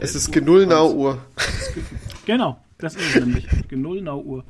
Es ist Genullnau-Uhr. Genau, das ist es nämlich. Genullnau-Uhr.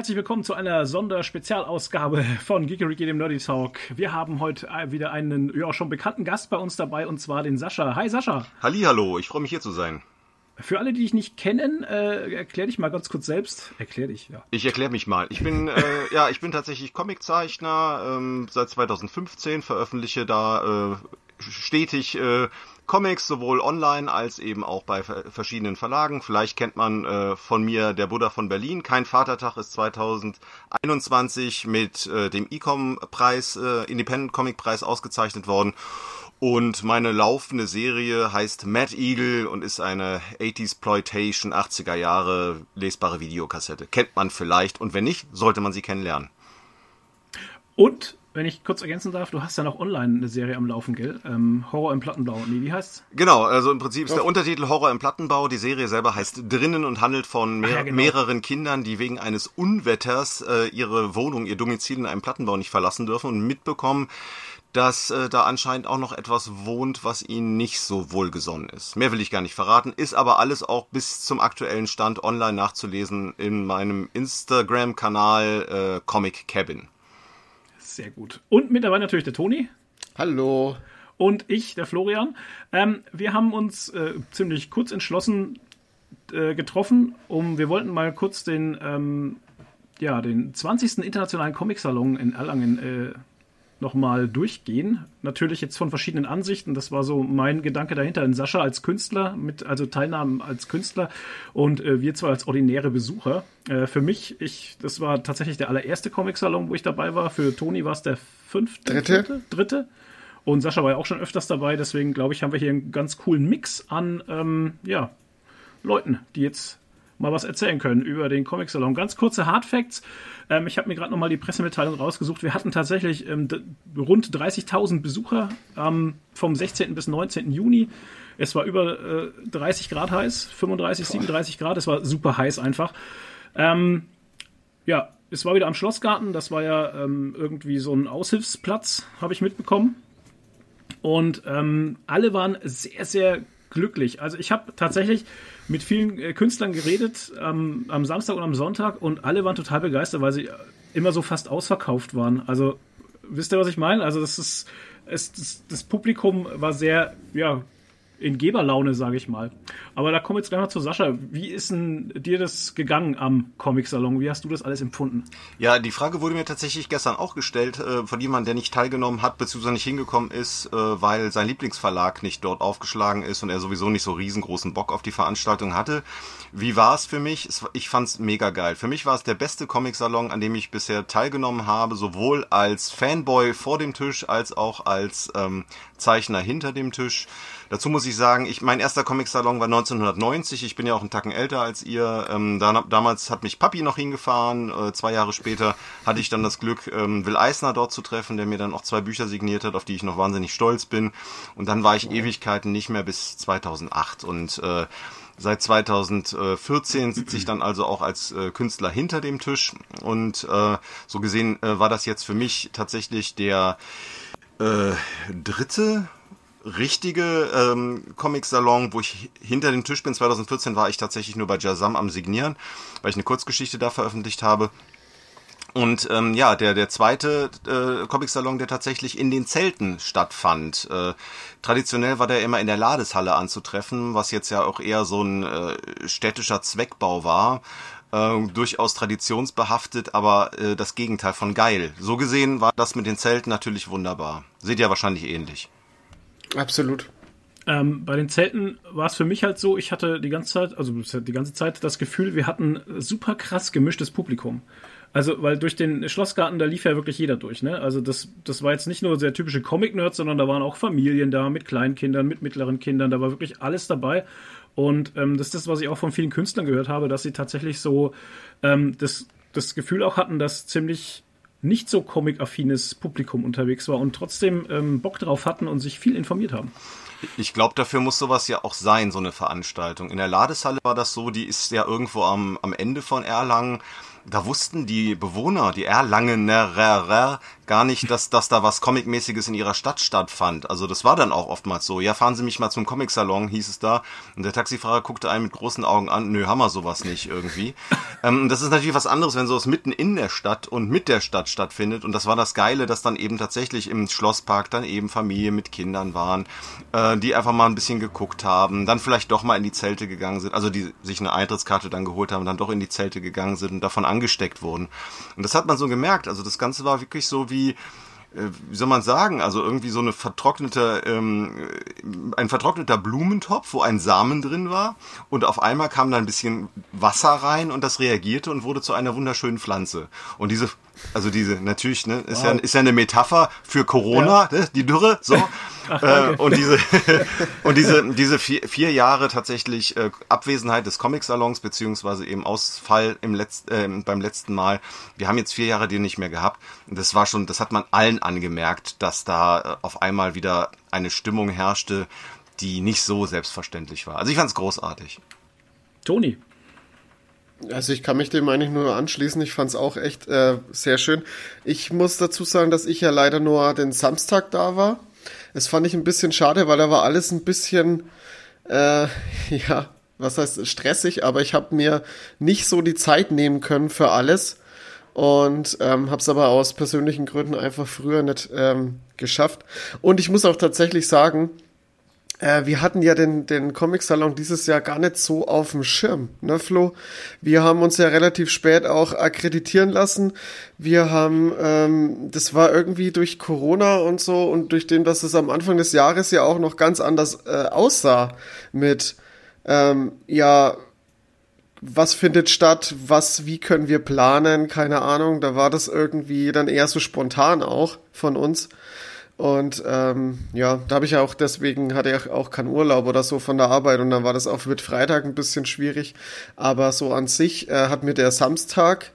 Herzlich willkommen zu einer Sonderspezialausgabe von Geekeriki, dem Nerdy Talk. Wir haben heute wieder einen ja, schon bekannten Gast bei uns dabei und zwar den Sascha. Hi Sascha. Hallo, ich freue mich hier zu sein. Für alle, die dich nicht kennen, äh, erklär dich mal ganz kurz selbst. Erklär dich, ja. Ich erkläre mich mal. Ich bin, äh, ja, ich bin tatsächlich Comiczeichner. Ähm, seit 2015 veröffentliche da äh, stetig äh, Comics, sowohl online als eben auch bei verschiedenen Verlagen. Vielleicht kennt man äh, von mir Der Buddha von Berlin. Kein Vatertag ist 2021 mit äh, dem Ecom-Preis, äh, Independent Comic Preis ausgezeichnet worden. Und meine laufende Serie heißt Mad Eagle und ist eine 80s Ploitation 80er Jahre lesbare Videokassette. Kennt man vielleicht und wenn nicht, sollte man sie kennenlernen. Und wenn ich kurz ergänzen darf, du hast ja noch online eine Serie am Laufen, gell? Ähm, Horror im Plattenbau. Nee, wie heißt's? Genau, also im Prinzip ist der Untertitel Horror im Plattenbau. Die Serie selber heißt Drinnen und handelt von mehr, ja, genau. mehreren Kindern, die wegen eines Unwetters äh, ihre Wohnung, ihr Domizil in einem Plattenbau nicht verlassen dürfen und mitbekommen, dass äh, da anscheinend auch noch etwas wohnt, was ihnen nicht so wohlgesonnen ist. Mehr will ich gar nicht verraten, ist aber alles auch bis zum aktuellen Stand online nachzulesen in meinem Instagram-Kanal äh, Comic Cabin. Sehr gut. Und mit dabei natürlich der Toni. Hallo. Und ich, der Florian. Ähm, wir haben uns äh, ziemlich kurz entschlossen äh, getroffen, um wir wollten mal kurz den ähm, ja, den 20. Internationalen Comic-Salon in Erlangen äh, nochmal durchgehen. Natürlich jetzt von verschiedenen Ansichten. Das war so mein Gedanke dahinter. In Sascha als Künstler, mit, also Teilnahmen als Künstler und äh, wir zwar als ordinäre Besucher. Äh, für mich, ich, das war tatsächlich der allererste Comic-Salon, wo ich dabei war. Für Toni war es der fünfte, dritte. dritte, dritte. Und Sascha war ja auch schon öfters dabei. Deswegen glaube ich, haben wir hier einen ganz coolen Mix an, ähm, ja, Leuten, die jetzt mal was erzählen können über den Comic-Salon. Ganz kurze Hardfacts. Ähm, ich habe mir gerade nochmal die Pressemitteilung rausgesucht. Wir hatten tatsächlich ähm, rund 30.000 Besucher ähm, vom 16. bis 19. Juni. Es war über äh, 30 Grad heiß, 35, 37 Grad. Es war super heiß einfach. Ähm, ja, es war wieder am Schlossgarten. Das war ja ähm, irgendwie so ein Aushilfsplatz, habe ich mitbekommen. Und ähm, alle waren sehr, sehr glücklich. Also ich habe tatsächlich mit vielen äh, Künstlern geredet ähm, am Samstag und am Sonntag und alle waren total begeistert, weil sie immer so fast ausverkauft waren. Also wisst ihr, was ich meine? Also das ist es, das, das Publikum war sehr ja in Geberlaune, sage ich mal. Aber da kommen wir jetzt gleich mal zu Sascha. Wie ist denn dir das gegangen am Comic-Salon? Wie hast du das alles empfunden? Ja, die Frage wurde mir tatsächlich gestern auch gestellt äh, von jemandem, der nicht teilgenommen hat, beziehungsweise nicht hingekommen ist, äh, weil sein Lieblingsverlag nicht dort aufgeschlagen ist und er sowieso nicht so riesengroßen Bock auf die Veranstaltung hatte. Wie war es für mich? Ich fand es mega geil. Für mich war es der beste Comic-Salon, an dem ich bisher teilgenommen habe, sowohl als Fanboy vor dem Tisch als auch als ähm, Zeichner hinter dem Tisch. Dazu muss ich sagen, ich, mein erster Comic-Salon war 1990. Ich bin ja auch einen Tacken älter als ihr. Ähm, da, damals hat mich Papi noch hingefahren. Äh, zwei Jahre später hatte ich dann das Glück, ähm, Will Eisner dort zu treffen, der mir dann auch zwei Bücher signiert hat, auf die ich noch wahnsinnig stolz bin. Und dann war ich Ewigkeiten nicht mehr bis 2008. Und äh, Seit 2014 sitze ich dann also auch als äh, Künstler hinter dem Tisch und äh, so gesehen äh, war das jetzt für mich tatsächlich der äh, dritte richtige ähm, Comic-Salon, wo ich hinter dem Tisch bin. 2014 war ich tatsächlich nur bei Jazam am Signieren, weil ich eine Kurzgeschichte da veröffentlicht habe. Und ähm, ja, der, der zweite äh, Comic-Salon, der tatsächlich in den Zelten stattfand. Äh, traditionell war der immer in der Ladeshalle anzutreffen, was jetzt ja auch eher so ein äh, städtischer Zweckbau war. Äh, durchaus traditionsbehaftet, aber äh, das Gegenteil von geil. So gesehen war das mit den Zelten natürlich wunderbar. Seht ihr wahrscheinlich ähnlich. Absolut. Ähm, bei den Zelten war es für mich halt so, ich hatte die ganze Zeit, also die ganze Zeit das Gefühl, wir hatten super krass gemischtes Publikum. Also, weil durch den Schlossgarten, da lief ja wirklich jeder durch, ne? Also das, das war jetzt nicht nur sehr typische Comic-Nerds, sondern da waren auch Familien da mit Kleinkindern, mit mittleren Kindern, da war wirklich alles dabei. Und ähm, das ist das, was ich auch von vielen Künstlern gehört habe, dass sie tatsächlich so ähm, das, das Gefühl auch hatten, dass ziemlich nicht so comic-affines Publikum unterwegs war und trotzdem ähm, Bock drauf hatten und sich viel informiert haben. Ich glaube, dafür muss sowas ja auch sein, so eine Veranstaltung. In der Ladeshalle war das so, die ist ja irgendwo am, am Ende von Erlangen. Da wussten die Bewohner, die Erlangener, gar nicht, dass, dass da was Comicmäßiges in ihrer Stadt stattfand. Also das war dann auch oftmals so. Ja, fahren Sie mich mal zum Comic-Salon, hieß es da. Und der Taxifahrer guckte einen mit großen Augen an. Nö, haben wir sowas nicht irgendwie. ähm, das ist natürlich was anderes, wenn sowas mitten in der Stadt und mit der Stadt stattfindet. Und das war das Geile, dass dann eben tatsächlich im Schlosspark dann eben Familien mit Kindern waren, äh, die einfach mal ein bisschen geguckt haben, dann vielleicht doch mal in die Zelte gegangen sind, also die sich eine Eintrittskarte dann geholt haben, dann doch in die Zelte gegangen sind und davon angesteckt wurden. Und das hat man so gemerkt. Also das Ganze war wirklich so wie wie, äh, wie soll man sagen, also irgendwie so eine vertrocknete, ähm, ein vertrockneter Blumentopf, wo ein Samen drin war und auf einmal kam da ein bisschen Wasser rein und das reagierte und wurde zu einer wunderschönen Pflanze. Und diese also diese, natürlich, ne, ist, wow. ja, ist ja eine Metapher für Corona, ja. ne, die Dürre, so. Ach, äh, und diese, und diese, diese vier, vier Jahre tatsächlich äh, Abwesenheit des Comic-Salons, beziehungsweise eben Ausfall im Letz-, äh, beim letzten Mal. Wir haben jetzt vier Jahre die nicht mehr gehabt. Das war schon, das hat man allen angemerkt, dass da äh, auf einmal wieder eine Stimmung herrschte, die nicht so selbstverständlich war. Also ich fand's großartig. Toni, also ich kann mich dem eigentlich nur anschließen. Ich fand es auch echt äh, sehr schön. Ich muss dazu sagen, dass ich ja leider nur den Samstag da war. Das fand ich ein bisschen schade, weil da war alles ein bisschen, äh, ja, was heißt stressig, aber ich habe mir nicht so die Zeit nehmen können für alles und ähm, habe es aber aus persönlichen Gründen einfach früher nicht ähm, geschafft. Und ich muss auch tatsächlich sagen, äh, wir hatten ja den, den Comic-Salon dieses Jahr gar nicht so auf dem Schirm, ne, Flo? Wir haben uns ja relativ spät auch akkreditieren lassen. Wir haben, ähm, das war irgendwie durch Corona und so und durch dem, dass es am Anfang des Jahres ja auch noch ganz anders äh, aussah mit, ähm, ja, was findet statt, was, wie können wir planen, keine Ahnung, da war das irgendwie dann eher so spontan auch von uns. Und ähm, ja, da habe ich ja auch deswegen hatte ich auch keinen Urlaub oder so von der Arbeit und dann war das auch mit Freitag ein bisschen schwierig. Aber so an sich äh, hat mir der Samstag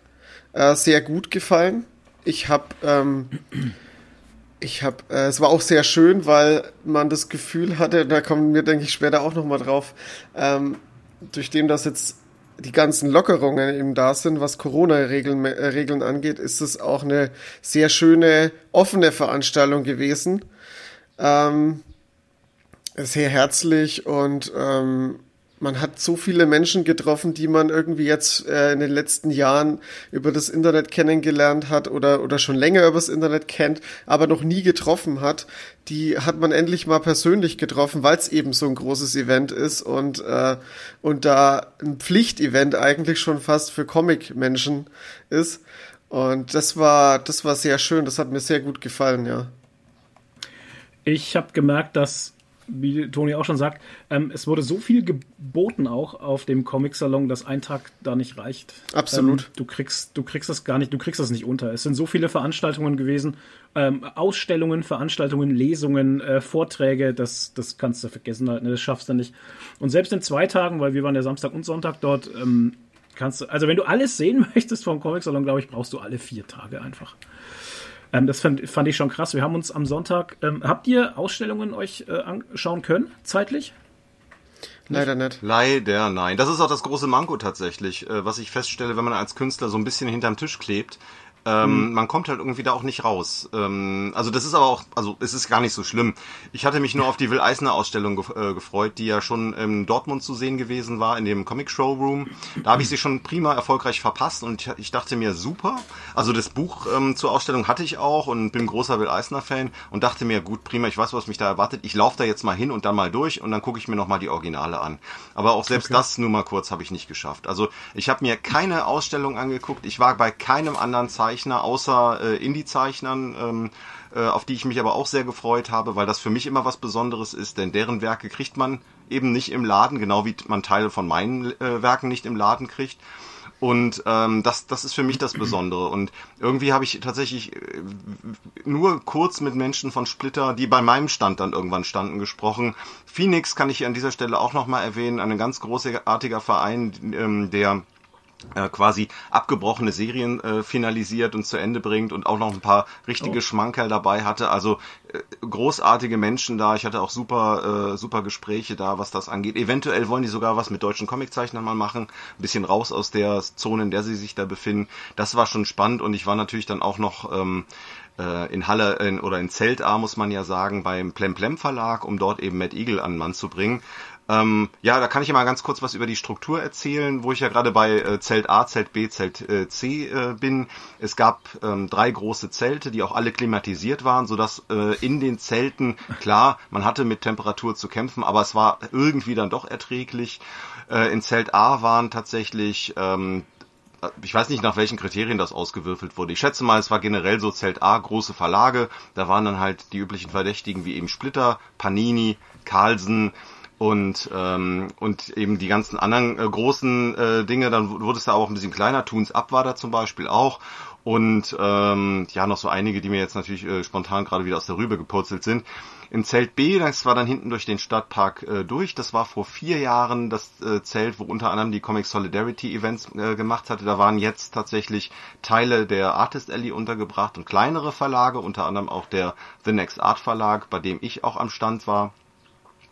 äh, sehr gut gefallen. Ich habe ähm, ich habe, äh, es war auch sehr schön, weil man das Gefühl hatte, da kommen wir, denke ich, später auch nochmal drauf, ähm, durch dem das jetzt die ganzen Lockerungen eben da sind, was Corona-Regeln äh, Regeln angeht, ist es auch eine sehr schöne, offene Veranstaltung gewesen. Ähm, sehr herzlich und ähm, man hat so viele Menschen getroffen, die man irgendwie jetzt äh, in den letzten Jahren über das Internet kennengelernt hat oder, oder schon länger über das Internet kennt, aber noch nie getroffen hat. Die hat man endlich mal persönlich getroffen, weil es eben so ein großes Event ist und, äh, und da ein Pflichtevent eigentlich schon fast für Comic-Menschen ist. Und das war, das war sehr schön, das hat mir sehr gut gefallen, ja. Ich habe gemerkt, dass wie Toni auch schon sagt, ähm, es wurde so viel geboten auch auf dem Comic-Salon, dass ein Tag da nicht reicht. Absolut. Ähm, du kriegst, du kriegst das gar nicht, du kriegst das nicht unter. Es sind so viele Veranstaltungen gewesen, ähm, Ausstellungen, Veranstaltungen, Lesungen, äh, Vorträge, das, das kannst du vergessen halt, ne, das schaffst du nicht. Und selbst in zwei Tagen, weil wir waren ja Samstag und Sonntag dort, ähm, kannst du, also wenn du alles sehen möchtest vom Comic-Salon, glaube ich, brauchst du alle vier Tage einfach. Ähm, das fand, fand, ich schon krass. Wir haben uns am Sonntag, ähm, habt ihr Ausstellungen euch äh, anschauen können, zeitlich? Leider nicht. Leider nein. Das ist auch das große Manko tatsächlich, äh, was ich feststelle, wenn man als Künstler so ein bisschen hinterm Tisch klebt. Ähm, mhm. Man kommt halt irgendwie da auch nicht raus. Ähm, also das ist aber auch, also es ist gar nicht so schlimm. Ich hatte mich nur auf die Will Eisner Ausstellung ge äh, gefreut, die ja schon in Dortmund zu sehen gewesen war, in dem Comic Showroom. Da habe ich sie schon prima erfolgreich verpasst und ich, ich dachte mir, super. Also das Buch ähm, zur Ausstellung hatte ich auch und bin großer Will Eisner Fan und dachte mir, gut, prima, ich weiß, was mich da erwartet. Ich laufe da jetzt mal hin und dann mal durch und dann gucke ich mir nochmal die Originale an. Aber auch selbst okay. das nur mal kurz habe ich nicht geschafft. Also ich habe mir keine Ausstellung angeguckt. Ich war bei keinem anderen Zeichen Zeichner, außer äh, Indie-Zeichnern, ähm, äh, auf die ich mich aber auch sehr gefreut habe, weil das für mich immer was Besonderes ist, denn deren Werke kriegt man eben nicht im Laden, genau wie man Teile von meinen äh, Werken nicht im Laden kriegt. Und ähm, das, das ist für mich das Besondere. Und irgendwie habe ich tatsächlich äh, nur kurz mit Menschen von Splitter, die bei meinem Stand dann irgendwann standen, gesprochen. Phoenix kann ich an dieser Stelle auch nochmal erwähnen, ein ganz großartiger Verein, ähm, der äh, quasi abgebrochene Serien äh, finalisiert und zu Ende bringt und auch noch ein paar richtige oh. Schmankerl dabei hatte. Also äh, großartige Menschen da. Ich hatte auch super, äh, super Gespräche da, was das angeht. Eventuell wollen die sogar was mit deutschen Comiczeichnern mal machen. Ein bisschen raus aus der Zone, in der sie sich da befinden. Das war schon spannend und ich war natürlich dann auch noch ähm, äh, in Halle in, oder in Zelt A, muss man ja sagen, beim Plemplem Verlag, um dort eben Matt Eagle an den Mann zu bringen. Ähm, ja, da kann ich ja mal ganz kurz was über die Struktur erzählen, wo ich ja gerade bei äh, Zelt A, Zelt B, Zelt äh, C äh, bin. Es gab ähm, drei große Zelte, die auch alle klimatisiert waren, sodass äh, in den Zelten, klar, man hatte mit Temperatur zu kämpfen, aber es war irgendwie dann doch erträglich. Äh, in Zelt A waren tatsächlich ähm, ich weiß nicht, nach welchen Kriterien das ausgewürfelt wurde. Ich schätze mal, es war generell so Zelt A, große Verlage. Da waren dann halt die üblichen Verdächtigen wie eben Splitter, Panini, Carlsen, und ähm, und eben die ganzen anderen äh, großen äh, Dinge, dann wurde es da auch ein bisschen kleiner. Toons Up war da zum Beispiel auch und ähm, ja noch so einige, die mir jetzt natürlich äh, spontan gerade wieder aus der Rübe gepurzelt sind. Im Zelt B, das war dann hinten durch den Stadtpark äh, durch. Das war vor vier Jahren das äh, Zelt, wo unter anderem die Comic Solidarity Events äh, gemacht hatte. Da waren jetzt tatsächlich Teile der Artist Alley untergebracht und kleinere Verlage, unter anderem auch der The Next Art Verlag, bei dem ich auch am Stand war.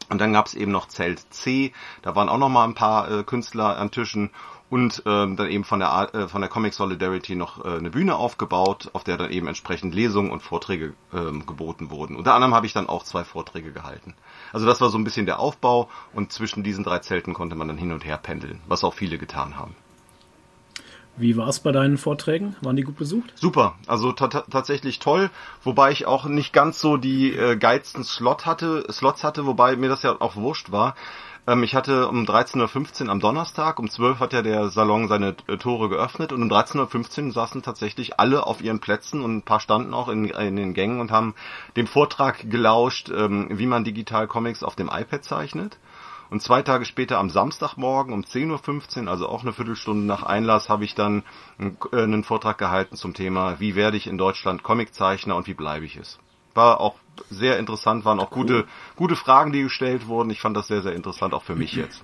Und dann gab es eben noch Zelt C, da waren auch noch mal ein paar äh, Künstler an Tischen und ähm, dann eben von der äh, von der Comic Solidarity noch äh, eine Bühne aufgebaut, auf der dann eben entsprechend Lesungen und Vorträge ähm, geboten wurden. Unter anderem habe ich dann auch zwei Vorträge gehalten. Also das war so ein bisschen der Aufbau und zwischen diesen drei Zelten konnte man dann hin und her pendeln, was auch viele getan haben. Wie war es bei deinen Vorträgen? Waren die gut besucht? Super, also tatsächlich toll, wobei ich auch nicht ganz so die äh, geilsten Slot hatte, Slots hatte, wobei mir das ja auch wurscht war. Ähm, ich hatte um 13.15 Uhr am Donnerstag, um 12 hat ja der Salon seine äh, Tore geöffnet und um 13.15 Uhr saßen tatsächlich alle auf ihren Plätzen und ein paar standen auch in, in den Gängen und haben dem Vortrag gelauscht, ähm, wie man digital Comics auf dem iPad zeichnet. Und zwei Tage später am Samstagmorgen um 10.15 Uhr, also auch eine Viertelstunde nach Einlass, habe ich dann äh, einen Vortrag gehalten zum Thema, wie werde ich in Deutschland Comiczeichner und wie bleibe ich es. War auch sehr interessant, waren auch gute, gute Fragen, die gestellt wurden. Ich fand das sehr, sehr interessant, auch für mich jetzt.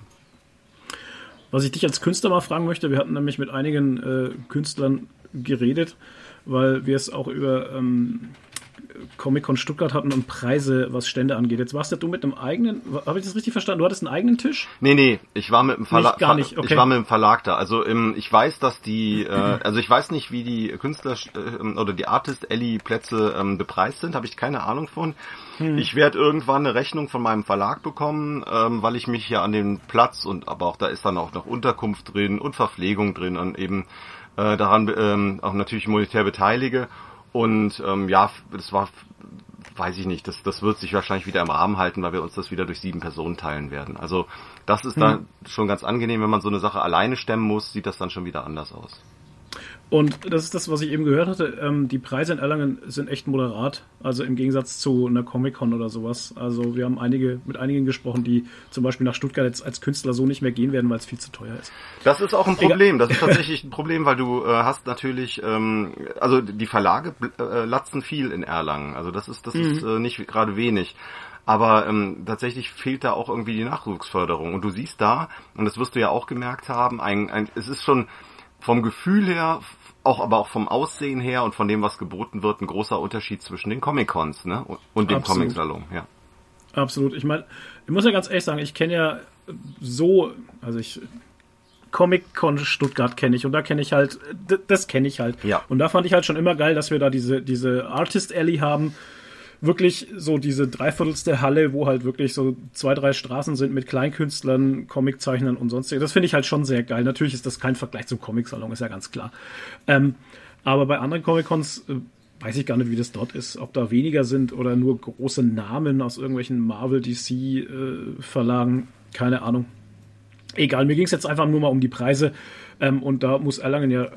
Was ich dich als Künstler mal fragen möchte, wir hatten nämlich mit einigen äh, Künstlern geredet, weil wir es auch über ähm, Comic-Con Stuttgart hatten und Preise, was Stände angeht. Jetzt warst du mit einem eigenen, habe ich das richtig verstanden? Du hattest einen eigenen Tisch? Nee, nee, ich war mit dem Verlag, gar nicht. Okay. ich war mit dem Verlag da. Also im, ich weiß, dass die, äh, also ich weiß nicht, wie die Künstler äh, oder die Artist Ellie Plätze ähm, bepreist sind, habe ich keine Ahnung von. Hm. Ich werde irgendwann eine Rechnung von meinem Verlag bekommen, ähm, weil ich mich ja an den Platz und aber auch da ist dann auch noch Unterkunft drin und Verpflegung drin und eben äh, daran ähm, auch natürlich monetär beteilige. Und ähm, ja, das war, weiß ich nicht, das, das wird sich wahrscheinlich wieder im Rahmen halten, weil wir uns das wieder durch sieben Personen teilen werden. Also das ist hm. dann schon ganz angenehm, wenn man so eine Sache alleine stemmen muss, sieht das dann schon wieder anders aus. Und das ist das, was ich eben gehört hatte. Ähm, die Preise in Erlangen sind echt moderat. Also im Gegensatz zu einer Comic-Con oder sowas. Also wir haben einige, mit einigen gesprochen, die zum Beispiel nach Stuttgart jetzt als Künstler so nicht mehr gehen werden, weil es viel zu teuer ist. Das ist auch ein Problem. Das ist tatsächlich ein Problem, weil du äh, hast natürlich, ähm, also die Verlage äh, latzen viel in Erlangen. Also das ist, das mhm. ist äh, nicht gerade wenig. Aber ähm, tatsächlich fehlt da auch irgendwie die Nachwuchsförderung. Und du siehst da, und das wirst du ja auch gemerkt haben, ein, ein, es ist schon vom Gefühl her auch aber auch vom Aussehen her und von dem, was geboten wird, ein großer Unterschied zwischen den Comic-Cons ne? und dem Comic-Salon, ja. Absolut. Ich meine, ich muss ja ganz ehrlich sagen, ich kenne ja so, also ich Comic-Con Stuttgart kenne ich und da kenne ich halt, das kenne ich halt. Ja. Und da fand ich halt schon immer geil, dass wir da diese, diese Artist Alley haben, wirklich so diese dreiviertelste Halle, wo halt wirklich so zwei, drei Straßen sind mit Kleinkünstlern, Comiczeichnern und sonstiges. Das finde ich halt schon sehr geil. Natürlich ist das kein Vergleich zum Comic-Salon, ist ja ganz klar. Ähm, aber bei anderen Comic-Cons äh, weiß ich gar nicht, wie das dort ist. Ob da weniger sind oder nur große Namen aus irgendwelchen Marvel, DC äh, Verlagen. Keine Ahnung. Egal, mir ging es jetzt einfach nur mal um die Preise. Ähm, und da muss Erlangen ja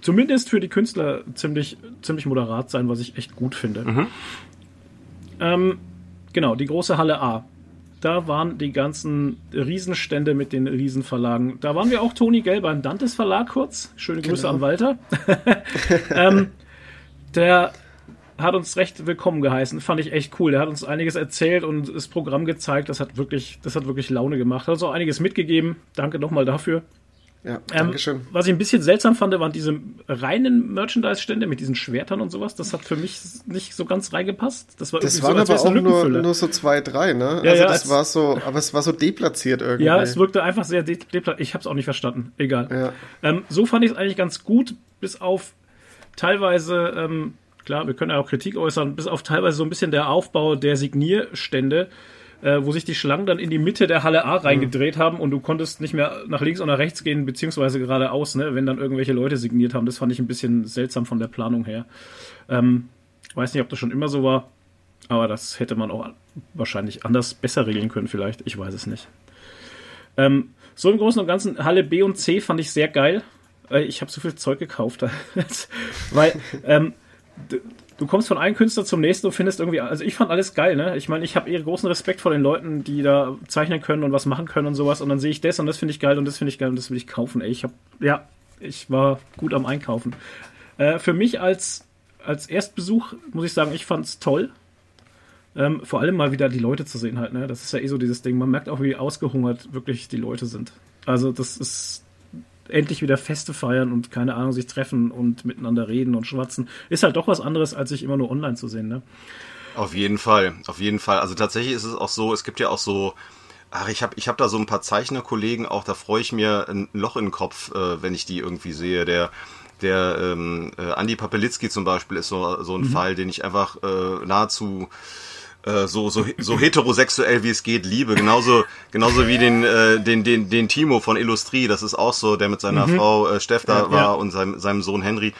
zumindest für die Künstler ziemlich, ziemlich moderat sein, was ich echt gut finde. Mhm. Ähm, genau, die große Halle A. Da waren die ganzen Riesenstände mit den Riesenverlagen. Da waren wir auch Toni Gell beim Dantes Verlag kurz. Schöne Grüße genau. an Walter. ähm, der hat uns recht willkommen geheißen. Fand ich echt cool. Der hat uns einiges erzählt und das Programm gezeigt. Das hat wirklich, das hat wirklich Laune gemacht. Hat uns auch einiges mitgegeben. Danke nochmal dafür. Ja, ähm, was ich ein bisschen seltsam fand, waren diese reinen Merchandise-Stände mit diesen Schwertern und sowas. Das hat für mich nicht so ganz reingepasst. Das, war das waren so, aber auch nur, nur so zwei, drei, ne? Ja, also ja, das war so, aber es war so deplatziert irgendwie. Ja, es wirkte einfach sehr deplatziert. Ich habe es auch nicht verstanden. Egal. Ja. Ähm, so fand ich es eigentlich ganz gut, bis auf teilweise, ähm, klar, wir können ja auch Kritik äußern, bis auf teilweise so ein bisschen der Aufbau der Signierstände äh, wo sich die Schlangen dann in die Mitte der Halle A reingedreht mhm. haben und du konntest nicht mehr nach links oder rechts gehen, beziehungsweise geradeaus, ne, wenn dann irgendwelche Leute signiert haben. Das fand ich ein bisschen seltsam von der Planung her. Ähm, weiß nicht, ob das schon immer so war, aber das hätte man auch wahrscheinlich anders besser regeln können, vielleicht. Ich weiß es nicht. Ähm, so im Großen und Ganzen, Halle B und C fand ich sehr geil. Äh, ich habe so viel Zeug gekauft, weil ähm, du kommst von einem Künstler zum nächsten und findest irgendwie, also ich fand alles geil, ne? Ich meine, ich habe eher großen Respekt vor den Leuten, die da zeichnen können und was machen können und sowas und dann sehe ich das und das finde ich geil und das finde ich geil und das will ich kaufen, ey. Ich habe, ja, ich war gut am Einkaufen. Äh, für mich als, als Erstbesuch muss ich sagen, ich fand's toll. Ähm, vor allem mal wieder die Leute zu sehen halt, ne? Das ist ja eh so dieses Ding. Man merkt auch, wie ausgehungert wirklich die Leute sind. Also das ist, endlich wieder Feste feiern und keine Ahnung, sich treffen und miteinander reden und schwatzen. Ist halt doch was anderes, als sich immer nur online zu sehen, ne? Auf jeden Fall, auf jeden Fall. Also tatsächlich ist es auch so, es gibt ja auch so, ach, ich habe ich hab da so ein paar Zeichnerkollegen, auch da freue ich mir ein Loch in den Kopf, äh, wenn ich die irgendwie sehe. Der, der ähm, äh, Andi Papelitzki zum Beispiel ist so, so ein mhm. Fall, den ich einfach äh, nahezu äh, so, so, so heterosexuell wie es geht liebe. Genauso, genauso wie den, äh, den, den, den Timo von Illustrie, das ist auch so, der mit seiner mhm. Frau äh, Steff da ja, war ja. und seinem, seinem Sohn Henry.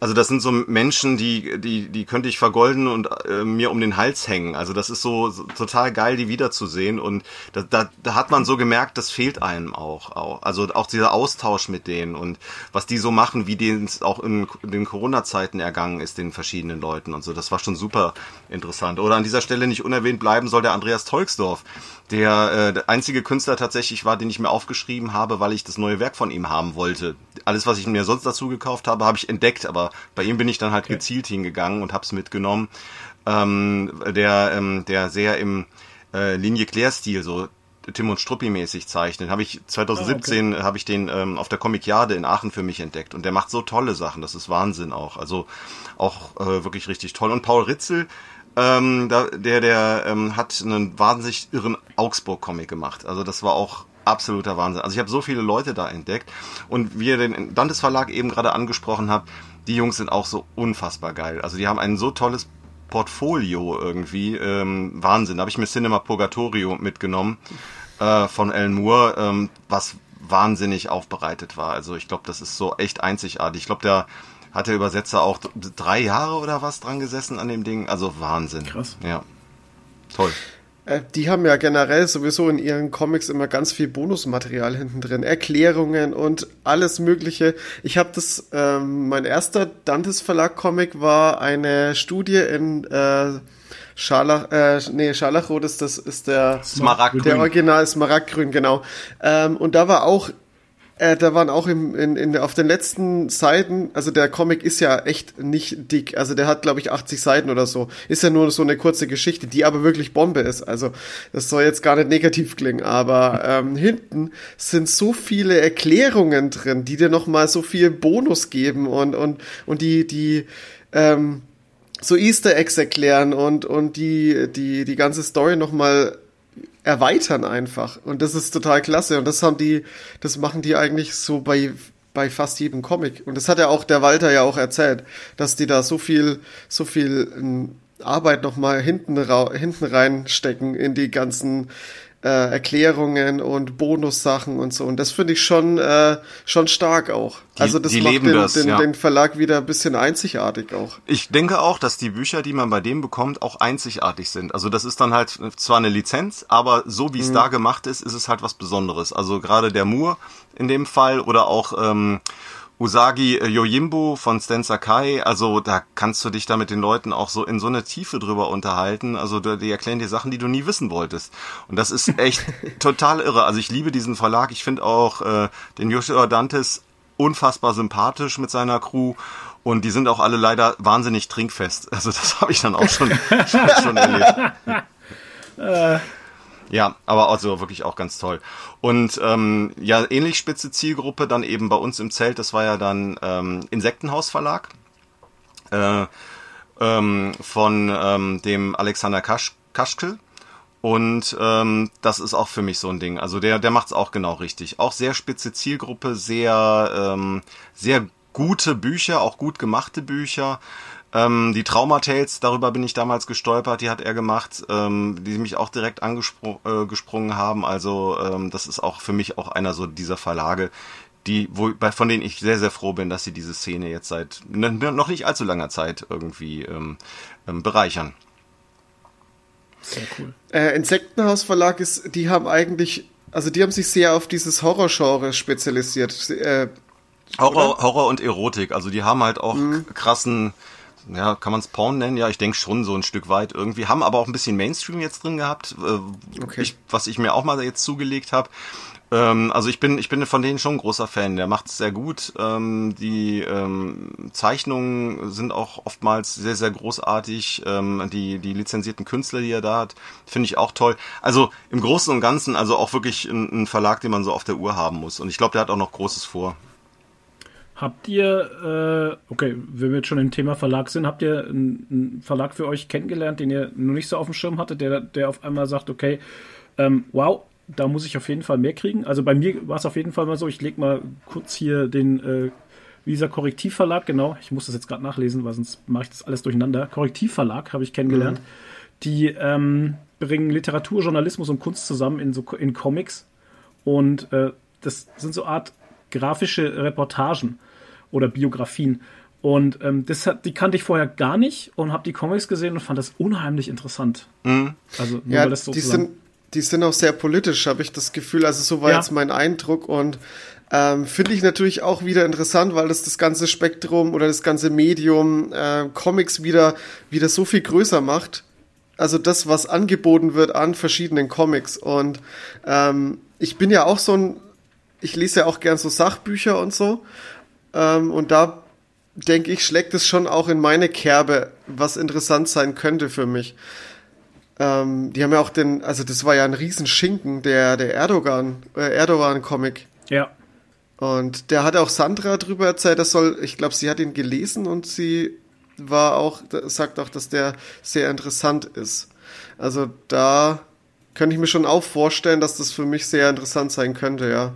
Also das sind so Menschen, die, die, die könnte ich vergolden und äh, mir um den Hals hängen. Also das ist so, so total geil, die wiederzusehen. Und da, da, da hat man so gemerkt, das fehlt einem auch, auch. Also auch dieser Austausch mit denen und was die so machen, wie denen es auch in, in den Corona-Zeiten ergangen ist, den verschiedenen Leuten und so. Das war schon super interessant. Oder an dieser Stelle nicht unerwähnt bleiben soll der Andreas Tolksdorf, der, äh, der einzige Künstler tatsächlich war, den ich mir aufgeschrieben habe, weil ich das neue Werk von ihm haben wollte. Alles, was ich mir sonst dazu gekauft habe, habe ich entdeckt, aber bei ihm bin ich dann halt okay. gezielt hingegangen und habe es mitgenommen. Ähm, der, ähm, der sehr im äh, Linie Claire-Stil so Tim und Struppi mäßig zeichnet. Habe ich 2017 oh, okay. habe ich den ähm, auf der Comic-Jade in Aachen für mich entdeckt und der macht so tolle Sachen, das ist Wahnsinn auch. Also auch äh, wirklich richtig toll. Und Paul Ritzel, ähm, da, der, der ähm, hat einen wahnsinnig irren Augsburg-Comic gemacht. Also das war auch absoluter Wahnsinn. Also ich habe so viele Leute da entdeckt. Und wie ihr den Dantes Verlag eben gerade angesprochen habt, die Jungs sind auch so unfassbar geil. Also die haben ein so tolles Portfolio irgendwie. Ähm, Wahnsinn. Da habe ich mir Cinema Purgatorio mitgenommen äh, von Alan Moore, ähm, was wahnsinnig aufbereitet war. Also ich glaube, das ist so echt einzigartig. Ich glaube, der hat der Übersetzer auch drei Jahre oder was dran gesessen an dem Ding. Also Wahnsinn. Krass. Ja. Toll. Äh, die haben ja generell sowieso in ihren Comics immer ganz viel Bonusmaterial hinten drin, Erklärungen und alles Mögliche. Ich habe das, ähm, mein erster Dantes Verlag Comic war eine Studie in äh, Scharlach, äh, nee, Scharlachrot ist das ist der Smaragdgrün. Der Original Smaragdgrün, genau. Ähm, und da war auch äh, da waren auch im, in, in, auf den letzten Seiten, also der Comic ist ja echt nicht dick, also der hat glaube ich 80 Seiten oder so, ist ja nur so eine kurze Geschichte, die aber wirklich Bombe ist, also das soll jetzt gar nicht negativ klingen, aber ähm, hinten sind so viele Erklärungen drin, die dir nochmal so viel Bonus geben und, und, und die, die, ähm, so Easter Eggs erklären und, und die, die, die ganze Story nochmal erweitern einfach. Und das ist total klasse. Und das haben die, das machen die eigentlich so bei, bei fast jedem Comic. Und das hat ja auch der Walter ja auch erzählt, dass die da so viel, so viel ähm, Arbeit nochmal hinten, hinten reinstecken in die ganzen äh, Erklärungen und Bonussachen und so. Und das finde ich schon, äh, schon stark auch. Die, also das macht den, das, den, ja. den Verlag wieder ein bisschen einzigartig auch. Ich denke auch, dass die Bücher, die man bei dem bekommt, auch einzigartig sind. Also das ist dann halt zwar eine Lizenz, aber so wie es mhm. da gemacht ist, ist es halt was Besonderes. Also gerade der Moore in dem Fall oder auch ähm, Usagi äh, Yojimbo von Stan Sakai, also da kannst du dich da mit den Leuten auch so in so eine Tiefe drüber unterhalten. Also die erklären dir Sachen, die du nie wissen wolltest. Und das ist echt total irre. Also ich liebe diesen Verlag. Ich finde auch äh, den Yoshio Dantes unfassbar sympathisch mit seiner Crew. Und die sind auch alle leider wahnsinnig trinkfest. Also das habe ich dann auch schon, schon, schon erlebt. Ja, aber also wirklich auch ganz toll. Und ähm, ja, ähnlich spitze Zielgruppe dann eben bei uns im Zelt, das war ja dann ähm, Insektenhaus Verlag äh, ähm, von ähm, dem Alexander Kasch Kaschkel. Und ähm, das ist auch für mich so ein Ding. Also der, der macht's auch genau richtig. Auch sehr spitze Zielgruppe, sehr, ähm, sehr gute Bücher, auch gut gemachte Bücher. Ähm, die Traumatales, darüber bin ich damals gestolpert, die hat er gemacht, ähm, die mich auch direkt angesprungen äh, haben. Also ähm, das ist auch für mich auch einer so dieser Verlage, die, wo, bei, von denen ich sehr, sehr froh bin, dass sie diese Szene jetzt seit noch nicht allzu langer Zeit irgendwie ähm, ähm, bereichern. Sehr cool. Äh, Insektenhaus Verlag ist, die haben eigentlich, also die haben sich sehr auf dieses Horrorgenre spezialisiert. Äh, Horror, Horror und Erotik, also die haben halt auch mhm. krassen ja, kann man es Porn nennen? Ja, ich denke schon so ein Stück weit irgendwie. Haben aber auch ein bisschen Mainstream jetzt drin gehabt, äh, okay. ich, was ich mir auch mal jetzt zugelegt habe. Ähm, also ich bin, ich bin von denen schon ein großer Fan. Der macht es sehr gut. Ähm, die ähm, Zeichnungen sind auch oftmals sehr, sehr großartig. Ähm, die, die lizenzierten Künstler, die er da hat, finde ich auch toll. Also im Großen und Ganzen, also auch wirklich ein, ein Verlag, den man so auf der Uhr haben muss. Und ich glaube, der hat auch noch Großes vor. Habt ihr, äh, okay, wenn wir jetzt schon im Thema Verlag sind, habt ihr einen, Verlag für euch kennengelernt, den ihr noch nicht so auf dem Schirm hattet, der, der auf einmal sagt, okay, ähm, wow, da muss ich auf jeden Fall mehr kriegen. Also bei mir war es auf jeden Fall mal so, ich lege mal kurz hier den äh, Visa Korrektivverlag, genau, ich muss das jetzt gerade nachlesen, weil sonst mache ich das alles durcheinander. Korrektivverlag habe ich kennengelernt. Mhm. Die ähm, bringen Literatur, Journalismus und Kunst zusammen in, so, in Comics. Und äh, das sind so Art grafische Reportagen oder Biografien. Und ähm, das hat, die kannte ich vorher gar nicht und habe die Comics gesehen und fand das unheimlich interessant. Mhm. Also nur ja, das so die sind die sind auch sehr politisch, habe ich das Gefühl. Also so war ja. jetzt mein Eindruck und ähm, finde ich natürlich auch wieder interessant, weil das das ganze Spektrum oder das ganze Medium äh, Comics wieder wieder so viel größer macht. Also das, was angeboten wird an verschiedenen Comics und ähm, ich bin ja auch so ein ich lese ja auch gern so Sachbücher und so. Ähm, und da denke ich, schlägt es schon auch in meine Kerbe, was interessant sein könnte für mich. Ähm, die haben ja auch den, also das war ja ein Riesenschinken, der, der Erdogan, äh, Erdogan-Comic. Ja. Und der hat auch Sandra drüber erzählt, das soll, ich glaube, sie hat ihn gelesen und sie war auch, sagt auch, dass der sehr interessant ist. Also da könnte ich mir schon auch vorstellen, dass das für mich sehr interessant sein könnte, ja.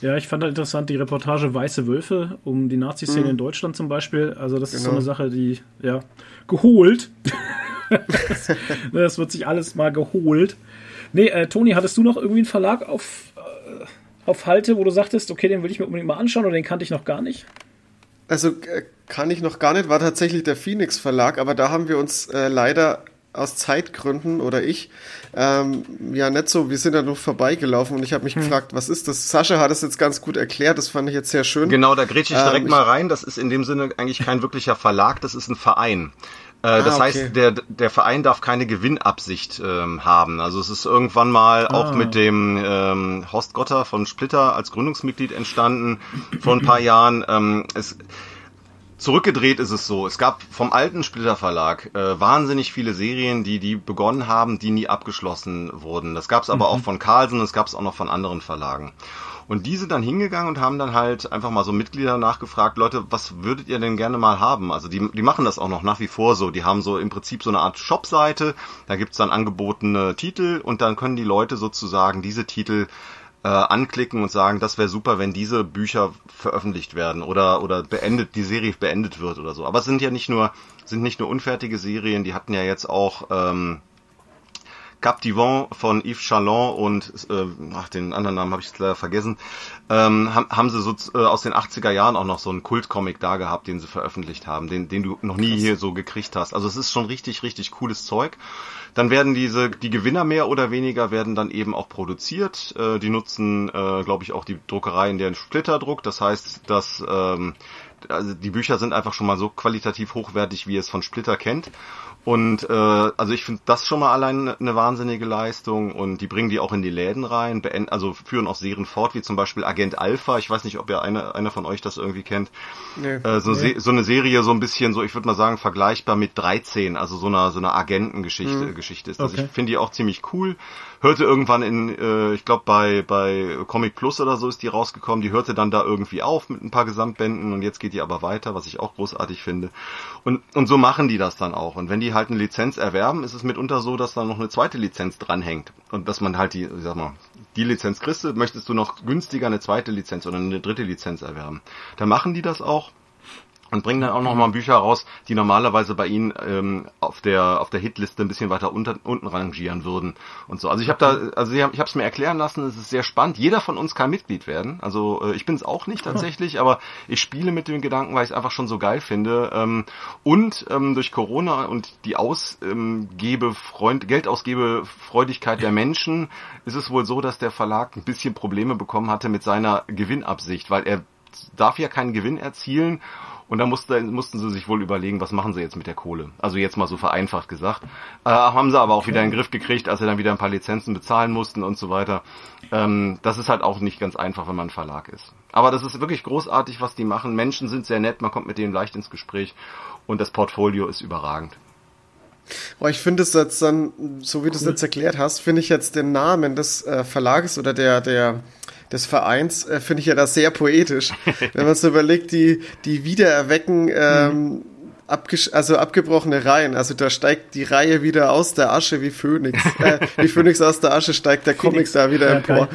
Ja, ich fand halt interessant die Reportage Weiße Wölfe um die Nazi-Szene mhm. in Deutschland zum Beispiel. Also das genau. ist so genau. eine Sache, die, ja, geholt. das, das, wird sich alles mal geholt. Nee, äh, Toni, hattest du noch irgendwie einen Verlag auf, äh, auf Halte, wo du sagtest, okay, den will ich mir unbedingt mal anschauen oder den kannte ich noch gar nicht? Also äh, kann ich noch gar nicht, war tatsächlich der Phoenix Verlag, aber da haben wir uns äh, leider aus Zeitgründen oder ich, ähm, ja nicht so, wir sind da nur vorbeigelaufen und ich habe mich hm. gefragt, was ist das? Sascha hat es jetzt ganz gut erklärt, das fand ich jetzt sehr schön. Genau, da grätsche ich direkt ähm, mal rein, das ist in dem Sinne eigentlich kein wirklicher Verlag, das ist ein Verein. Äh, das ah, okay. heißt, der, der Verein darf keine Gewinnabsicht ähm, haben. Also es ist irgendwann mal ah. auch mit dem ähm, Horst Gotter von Splitter als Gründungsmitglied entstanden vor ein paar Jahren. Ähm, es, Zurückgedreht ist es so, es gab vom alten Splitter Verlag äh, wahnsinnig viele Serien, die die begonnen haben, die nie abgeschlossen wurden. Das gab es aber mhm. auch von Carlsen, das gab es auch noch von anderen Verlagen. Und die sind dann hingegangen und haben dann halt einfach mal so Mitglieder nachgefragt, Leute, was würdet ihr denn gerne mal haben? Also die, die machen das auch noch nach wie vor so. Die haben so im Prinzip so eine Art Shopseite, da gibt's dann angebotene Titel und dann können die Leute sozusagen diese Titel äh, anklicken und sagen, das wäre super, wenn diese Bücher veröffentlicht werden oder oder beendet die Serie beendet wird oder so. Aber es sind ja nicht nur sind nicht nur unfertige Serien, die hatten ja jetzt auch ähm, Cap d'Ivant von Yves Chalon und äh, ach, den anderen Namen habe ich leider vergessen, ähm, haben, haben sie so äh, aus den 80er Jahren auch noch so einen Kultcomic da gehabt, den sie veröffentlicht haben, den, den du noch nie Krass. hier so gekriegt hast. Also es ist schon richtig, richtig cooles Zeug. Dann werden diese, die Gewinner mehr oder weniger werden dann eben auch produziert. Äh, die nutzen, äh, glaube ich, auch die Druckerei, in der ein Splitter druckt. Das heißt, dass ähm, also die Bücher sind einfach schon mal so qualitativ hochwertig, wie ihr es von Splitter kennt. Und äh, also ich finde das schon mal allein eine wahnsinnige Leistung und die bringen die auch in die Läden rein, beenden, also führen auch Serien fort, wie zum Beispiel Agent Alpha. Ich weiß nicht, ob ihr einer einer von euch das irgendwie kennt. Nee, äh, so, nee. so eine Serie so ein bisschen so, ich würde mal sagen, vergleichbar mit 13, also so einer so einer Agentengeschichte mhm. Geschichte ist das. Okay. Ich finde die auch ziemlich cool. Hörte irgendwann in, äh, ich glaube bei bei Comic Plus oder so ist die rausgekommen. Die hörte dann da irgendwie auf mit ein paar Gesamtbänden und jetzt geht die aber weiter, was ich auch großartig finde. Und und so machen die das dann auch. Und wenn die halt eine Lizenz erwerben, ist es mitunter so, dass da noch eine zweite Lizenz dranhängt. Und dass man halt die, ich sag mal, die Lizenz kriegst du, möchtest du noch günstiger eine zweite Lizenz oder eine dritte Lizenz erwerben. Da machen die das auch und bringen dann auch nochmal Bücher raus, die normalerweise bei ihnen ähm, auf der auf der Hitliste ein bisschen weiter unter, unten rangieren würden und so. Also ich habe da, also ich habe es mir erklären lassen, es ist sehr spannend. Jeder von uns kann Mitglied werden. Also äh, ich bin es auch nicht tatsächlich, aber ich spiele mit dem Gedanken, weil ich es einfach schon so geil finde. Ähm, und ähm, durch Corona und die Ausgebefreund, ähm, Geldausgebefreudigkeit der Menschen ist es wohl so, dass der Verlag ein bisschen Probleme bekommen hatte mit seiner Gewinnabsicht, weil er darf ja keinen Gewinn erzielen und da musste, mussten sie sich wohl überlegen, was machen sie jetzt mit der Kohle. Also jetzt mal so vereinfacht gesagt. Äh, haben sie aber auch wieder in den Griff gekriegt, als sie dann wieder ein paar Lizenzen bezahlen mussten und so weiter. Ähm, das ist halt auch nicht ganz einfach, wenn man ein Verlag ist. Aber das ist wirklich großartig, was die machen. Menschen sind sehr nett, man kommt mit denen leicht ins Gespräch und das Portfolio ist überragend. Oh, ich finde es jetzt dann, so wie du es jetzt erklärt hast, finde ich jetzt den Namen des äh, Verlages oder der, der, des Vereins äh, finde ich ja da sehr poetisch. Wenn man so überlegt, die, die Wiedererwecken, ähm, abgesch also abgebrochene Reihen. Also da steigt die Reihe wieder aus der Asche wie Phönix. Äh, wie Phönix aus der Asche steigt der Comics da wieder ja, empor. Geil.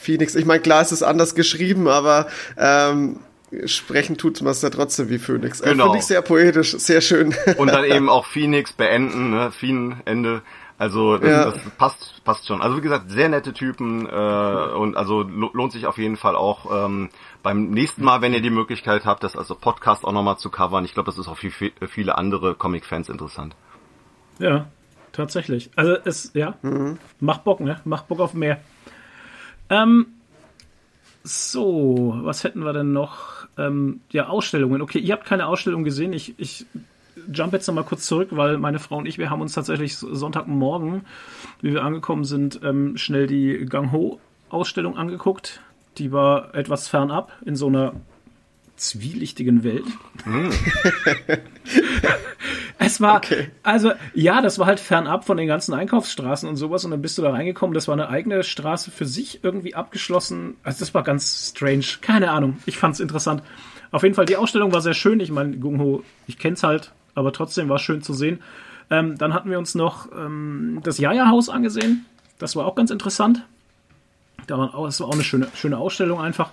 Phoenix. Ich meine, klar ist es anders geschrieben, aber ähm, sprechen tut man es ja trotzdem wie Phoenix. Äh, genau. Finde ich sehr poetisch, sehr schön. Und dann eben auch Phoenix beenden, ne? Phoenix Ende. Also das, ja. das, passt, passt schon. Also wie gesagt, sehr nette Typen äh, und also lohnt sich auf jeden Fall auch ähm, beim nächsten Mal, wenn ihr die Möglichkeit habt, das also Podcast auch nochmal zu covern. Ich glaube, das ist auch für viele andere Comic-Fans interessant. Ja, tatsächlich. Also es, ja, mhm. macht Bock, ne? Macht Bock auf mehr. Ähm, so, was hätten wir denn noch? Ähm, ja, Ausstellungen. Okay, ihr habt keine Ausstellung gesehen. Ich, ich jump jetzt nochmal kurz zurück, weil meine Frau und ich, wir haben uns tatsächlich Sonntagmorgen, wie wir angekommen sind, ähm, schnell die Gang Ho-Ausstellung angeguckt. Die war etwas fernab in so einer zwielichtigen Welt. Mm. es war, okay. also ja, das war halt fernab von den ganzen Einkaufsstraßen und sowas und dann bist du da reingekommen. Das war eine eigene Straße für sich irgendwie abgeschlossen. Also das war ganz strange. Keine Ahnung. Ich fand's interessant. Auf jeden Fall, die Ausstellung war sehr schön. Ich meine, Gung Ho, ich kenn's halt aber trotzdem war es schön zu sehen. Ähm, dann hatten wir uns noch ähm, das Jaja-Haus angesehen. Das war auch ganz interessant. Da war auch, das war auch eine schöne, schöne Ausstellung einfach.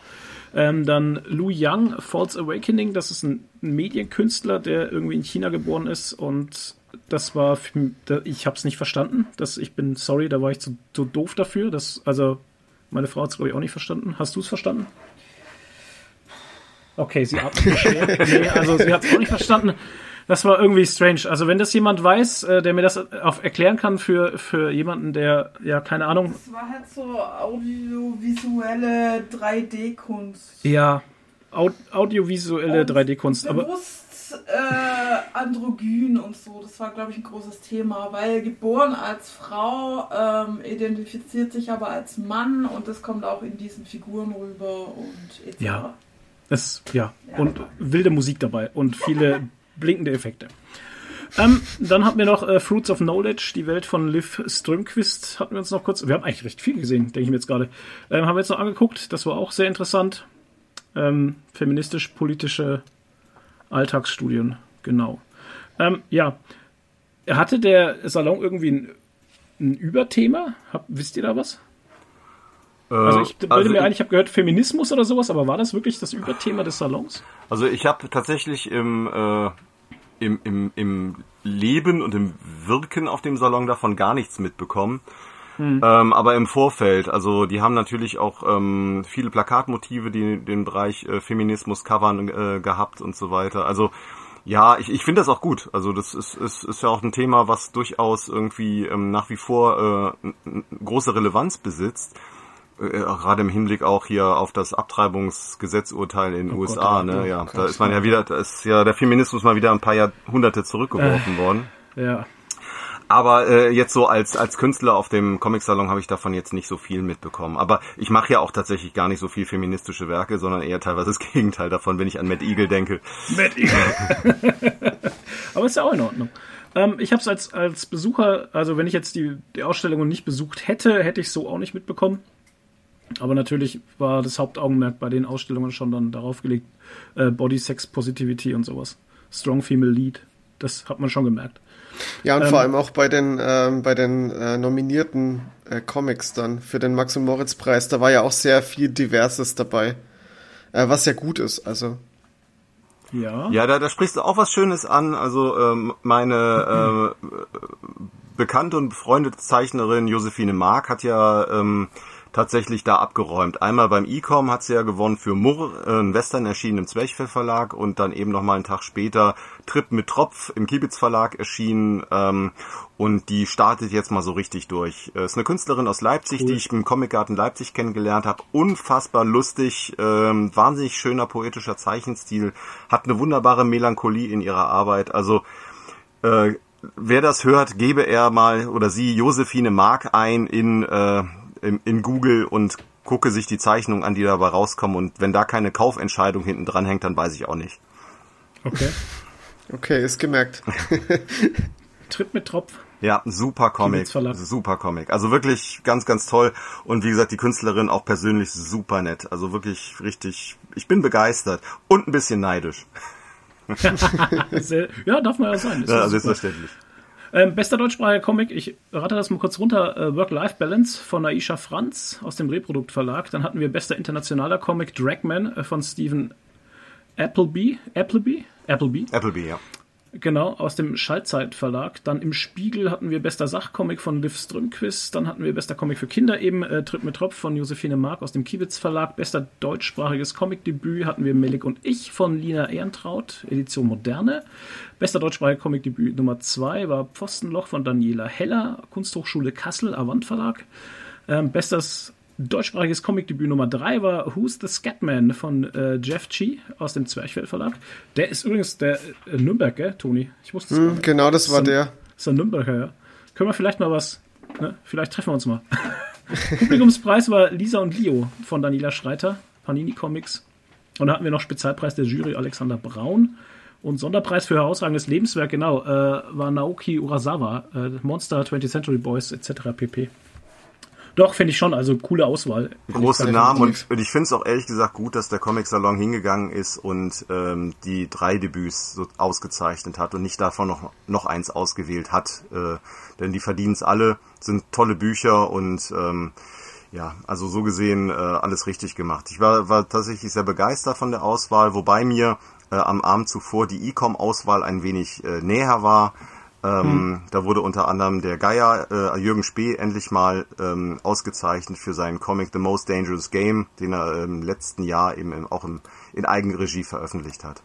Ähm, dann Lu Yang, False Awakening, das ist ein Medienkünstler, der irgendwie in China geboren ist und das war, ich habe es nicht verstanden. Das, ich bin sorry, da war ich zu, zu doof dafür. Das, also meine Frau hat es glaube ich auch nicht verstanden. Hast du es verstanden? Okay, sie hat nee, also sie hat es auch nicht verstanden das war irgendwie strange. Also wenn das jemand weiß, äh, der mir das auf erklären kann für, für jemanden, der, ja, keine Ahnung. Das war halt so audiovisuelle 3D-Kunst. Ja, Aud audiovisuelle 3D-Kunst. Aber bewusst äh, androgyn und so, das war, glaube ich, ein großes Thema, weil geboren als Frau, ähm, identifiziert sich aber als Mann und das kommt auch in diesen Figuren rüber und etc. Ja. Es, ja. ja. und wilde Musik dabei und viele blinkende Effekte. Ähm, dann hatten wir noch äh, Fruits of Knowledge, die Welt von Liv Strömquist, hatten wir uns noch kurz. Wir haben eigentlich recht viel gesehen, denke ich mir jetzt gerade. Ähm, haben wir jetzt noch angeguckt, das war auch sehr interessant. Ähm, feministisch-politische Alltagsstudien, genau. Ähm, ja, hatte der Salon irgendwie ein, ein Überthema? Hab, wisst ihr da was? Äh, also ich bilde also mir ein, ich habe gehört Feminismus oder sowas, aber war das wirklich das Überthema des Salons? Also ich habe tatsächlich im, äh, im, im, im Leben und im Wirken auf dem Salon davon gar nichts mitbekommen. Hm. Ähm, aber im Vorfeld, also die haben natürlich auch ähm, viele Plakatmotive, die den Bereich äh, Feminismus covern äh, gehabt und so weiter. Also ja, ich, ich finde das auch gut. Also das ist, ist, ist ja auch ein Thema, was durchaus irgendwie ähm, nach wie vor äh, große Relevanz besitzt. Äh, gerade im Hinblick auch hier auf das Abtreibungsgesetzurteil in den oh USA, Gott, ne? Ja, da ist man ja wieder, da ist ja der Feminismus mal wieder ein paar Jahrhunderte zurückgeworfen äh, worden. Ja. Aber äh, jetzt so als als Künstler auf dem Comic-Salon habe ich davon jetzt nicht so viel mitbekommen. Aber ich mache ja auch tatsächlich gar nicht so viel feministische Werke, sondern eher teilweise das Gegenteil davon, wenn ich an Matt Eagle denke. Matt Eagle. Aber ist ja auch in Ordnung. Ähm, ich habe es als, als Besucher, also wenn ich jetzt die, die Ausstellung nicht besucht hätte, hätte ich es so auch nicht mitbekommen. Aber natürlich war das Hauptaugenmerk bei den Ausstellungen schon dann darauf gelegt, äh, Body Sex Positivity und sowas. Strong Female Lead. Das hat man schon gemerkt. Ja, und ähm, vor allem auch bei den, ähm, bei den äh, nominierten äh, Comics dann für den Max- und Moritz-Preis, da war ja auch sehr viel Diverses dabei. Äh, was ja gut ist, also. Ja. Ja, da, da sprichst du auch was Schönes an. Also ähm, meine äh, bekannte und befreundete Zeichnerin Josephine Mark hat ja ähm, tatsächlich da abgeräumt. Einmal beim E-Com hat sie ja gewonnen für Murr, äh, ein Western erschienen im Zwerchfell Verlag und dann eben nochmal einen Tag später Trip mit Tropf im Kibitz Verlag erschienen ähm, und die startet jetzt mal so richtig durch. Äh, ist eine Künstlerin aus Leipzig, cool. die ich im Comicgarten Leipzig kennengelernt habe. Unfassbar lustig, ähm, wahnsinnig schöner poetischer Zeichenstil, hat eine wunderbare Melancholie in ihrer Arbeit. Also äh, wer das hört, gebe er mal oder sie Josephine Mark ein in äh, in, in Google und gucke sich die Zeichnungen an, die dabei rauskommen. Und wenn da keine Kaufentscheidung hinten dran hängt, dann weiß ich auch nicht. Okay. Okay, ist gemerkt. Tritt mit Tropf. Ja, super Comic. Super Comic. Also wirklich ganz, ganz toll. Und wie gesagt, die Künstlerin auch persönlich super nett. Also wirklich richtig, ich bin begeistert und ein bisschen neidisch. ja, darf man ja sein. ja, selbstverständlich. Ähm, bester deutschsprachiger Comic, ich rate das mal kurz runter, äh, Work-Life-Balance von Aisha Franz aus dem Reprodukt Verlag. Dann hatten wir bester internationaler Comic Dragman äh, von Stephen Appleby. Appleby? Appleby. Appleby, ja. Genau, aus dem Schallzeit Verlag. Dann im Spiegel hatten wir bester Sachcomic von Liv Strömquist. Dann hatten wir bester Comic für Kinder eben, äh, Tritt mit Tropf von Josephine Mark aus dem Kiewitz Verlag. Bester deutschsprachiges Comicdebüt hatten wir Melik und ich von Lina Ehrentraut, Edition Moderne. Bester deutschsprachiger Comicdebüt Nummer 2 war Pfostenloch von Daniela Heller, Kunsthochschule Kassel, Avant Verlag. Ähm, bestes deutschsprachiges Comicdebüt Nummer 3 war Who's the Scatman von äh, Jeff Chi aus dem Zwerchfell Verlag. Der ist übrigens der äh, Nürnberg, gell, Toni? Ich wusste es mm, Genau, das war der. Ist ein Nürnberger, ja. Können wir vielleicht mal was, ne? Vielleicht treffen wir uns mal. Publikumspreis war Lisa und Leo von Daniela Schreiter, Panini Comics. Und da hatten wir noch Spezialpreis der Jury Alexander Braun. Und Sonderpreis für herausragendes Lebenswerk, genau, äh, war Naoki Urasawa, äh, Monster, 20th Century Boys etc. pp. Doch, finde ich schon. Also coole Auswahl. Große Namen und, und ich finde es auch ehrlich gesagt gut, dass der Comic-Salon hingegangen ist und ähm, die drei Debüts so ausgezeichnet hat und nicht davon noch, noch eins ausgewählt hat. Äh, denn die verdienen es alle, sind tolle Bücher und ähm, ja, also so gesehen äh, alles richtig gemacht. Ich war, war tatsächlich sehr begeistert von der Auswahl, wobei mir äh, am Abend zuvor die E-Com-Auswahl ein wenig äh, näher war. Ähm, hm. Da wurde unter anderem der Geier äh, Jürgen Spee endlich mal ähm, ausgezeichnet für seinen Comic The Most Dangerous Game, den er im letzten Jahr eben im, auch im, in Eigenregie veröffentlicht hat.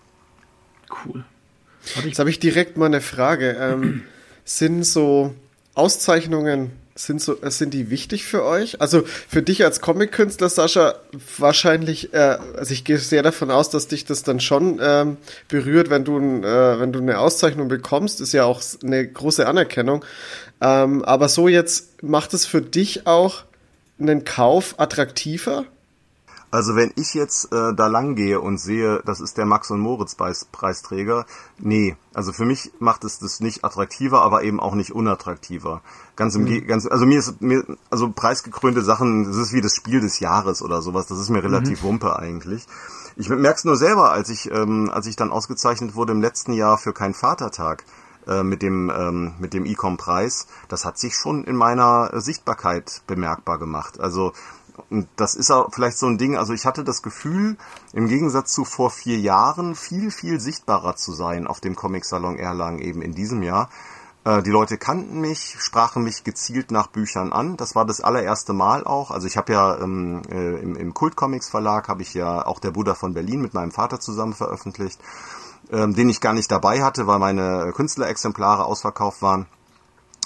Cool. Jetzt habe ich direkt mal eine Frage. Ähm, sind so Auszeichnungen sind, so, äh, sind die wichtig für euch? Also für dich als Comic-Künstler, Sascha, wahrscheinlich, äh, also ich gehe sehr davon aus, dass dich das dann schon ähm, berührt, wenn du, äh, wenn du eine Auszeichnung bekommst, ist ja auch eine große Anerkennung. Ähm, aber so jetzt macht es für dich auch einen Kauf attraktiver? Also wenn ich jetzt äh, da lang gehe und sehe, das ist der Max und Moritz Preisträger, nee, also für mich macht es das nicht attraktiver, aber eben auch nicht unattraktiver. Ganz im mhm. ganz also mir ist mir also preisgekrönte Sachen, das ist wie das Spiel des Jahres oder sowas, das ist mir relativ mhm. wumpe eigentlich. Ich merke es nur selber, als ich ähm, als ich dann ausgezeichnet wurde im letzten Jahr für kein Vatertag äh, mit dem ähm, mit dem Ecom Preis, das hat sich schon in meiner Sichtbarkeit bemerkbar gemacht. Also und das ist auch vielleicht so ein Ding, also ich hatte das Gefühl, im Gegensatz zu vor vier Jahren viel, viel sichtbarer zu sein auf dem Comic-Salon Erlangen eben in diesem Jahr. Äh, die Leute kannten mich, sprachen mich gezielt nach Büchern an. Das war das allererste Mal auch. Also ich habe ja ähm, äh, im, im Kult Comics Verlag habe ich ja auch der Buddha von Berlin mit meinem Vater zusammen veröffentlicht, ähm, den ich gar nicht dabei hatte, weil meine Künstlerexemplare ausverkauft waren.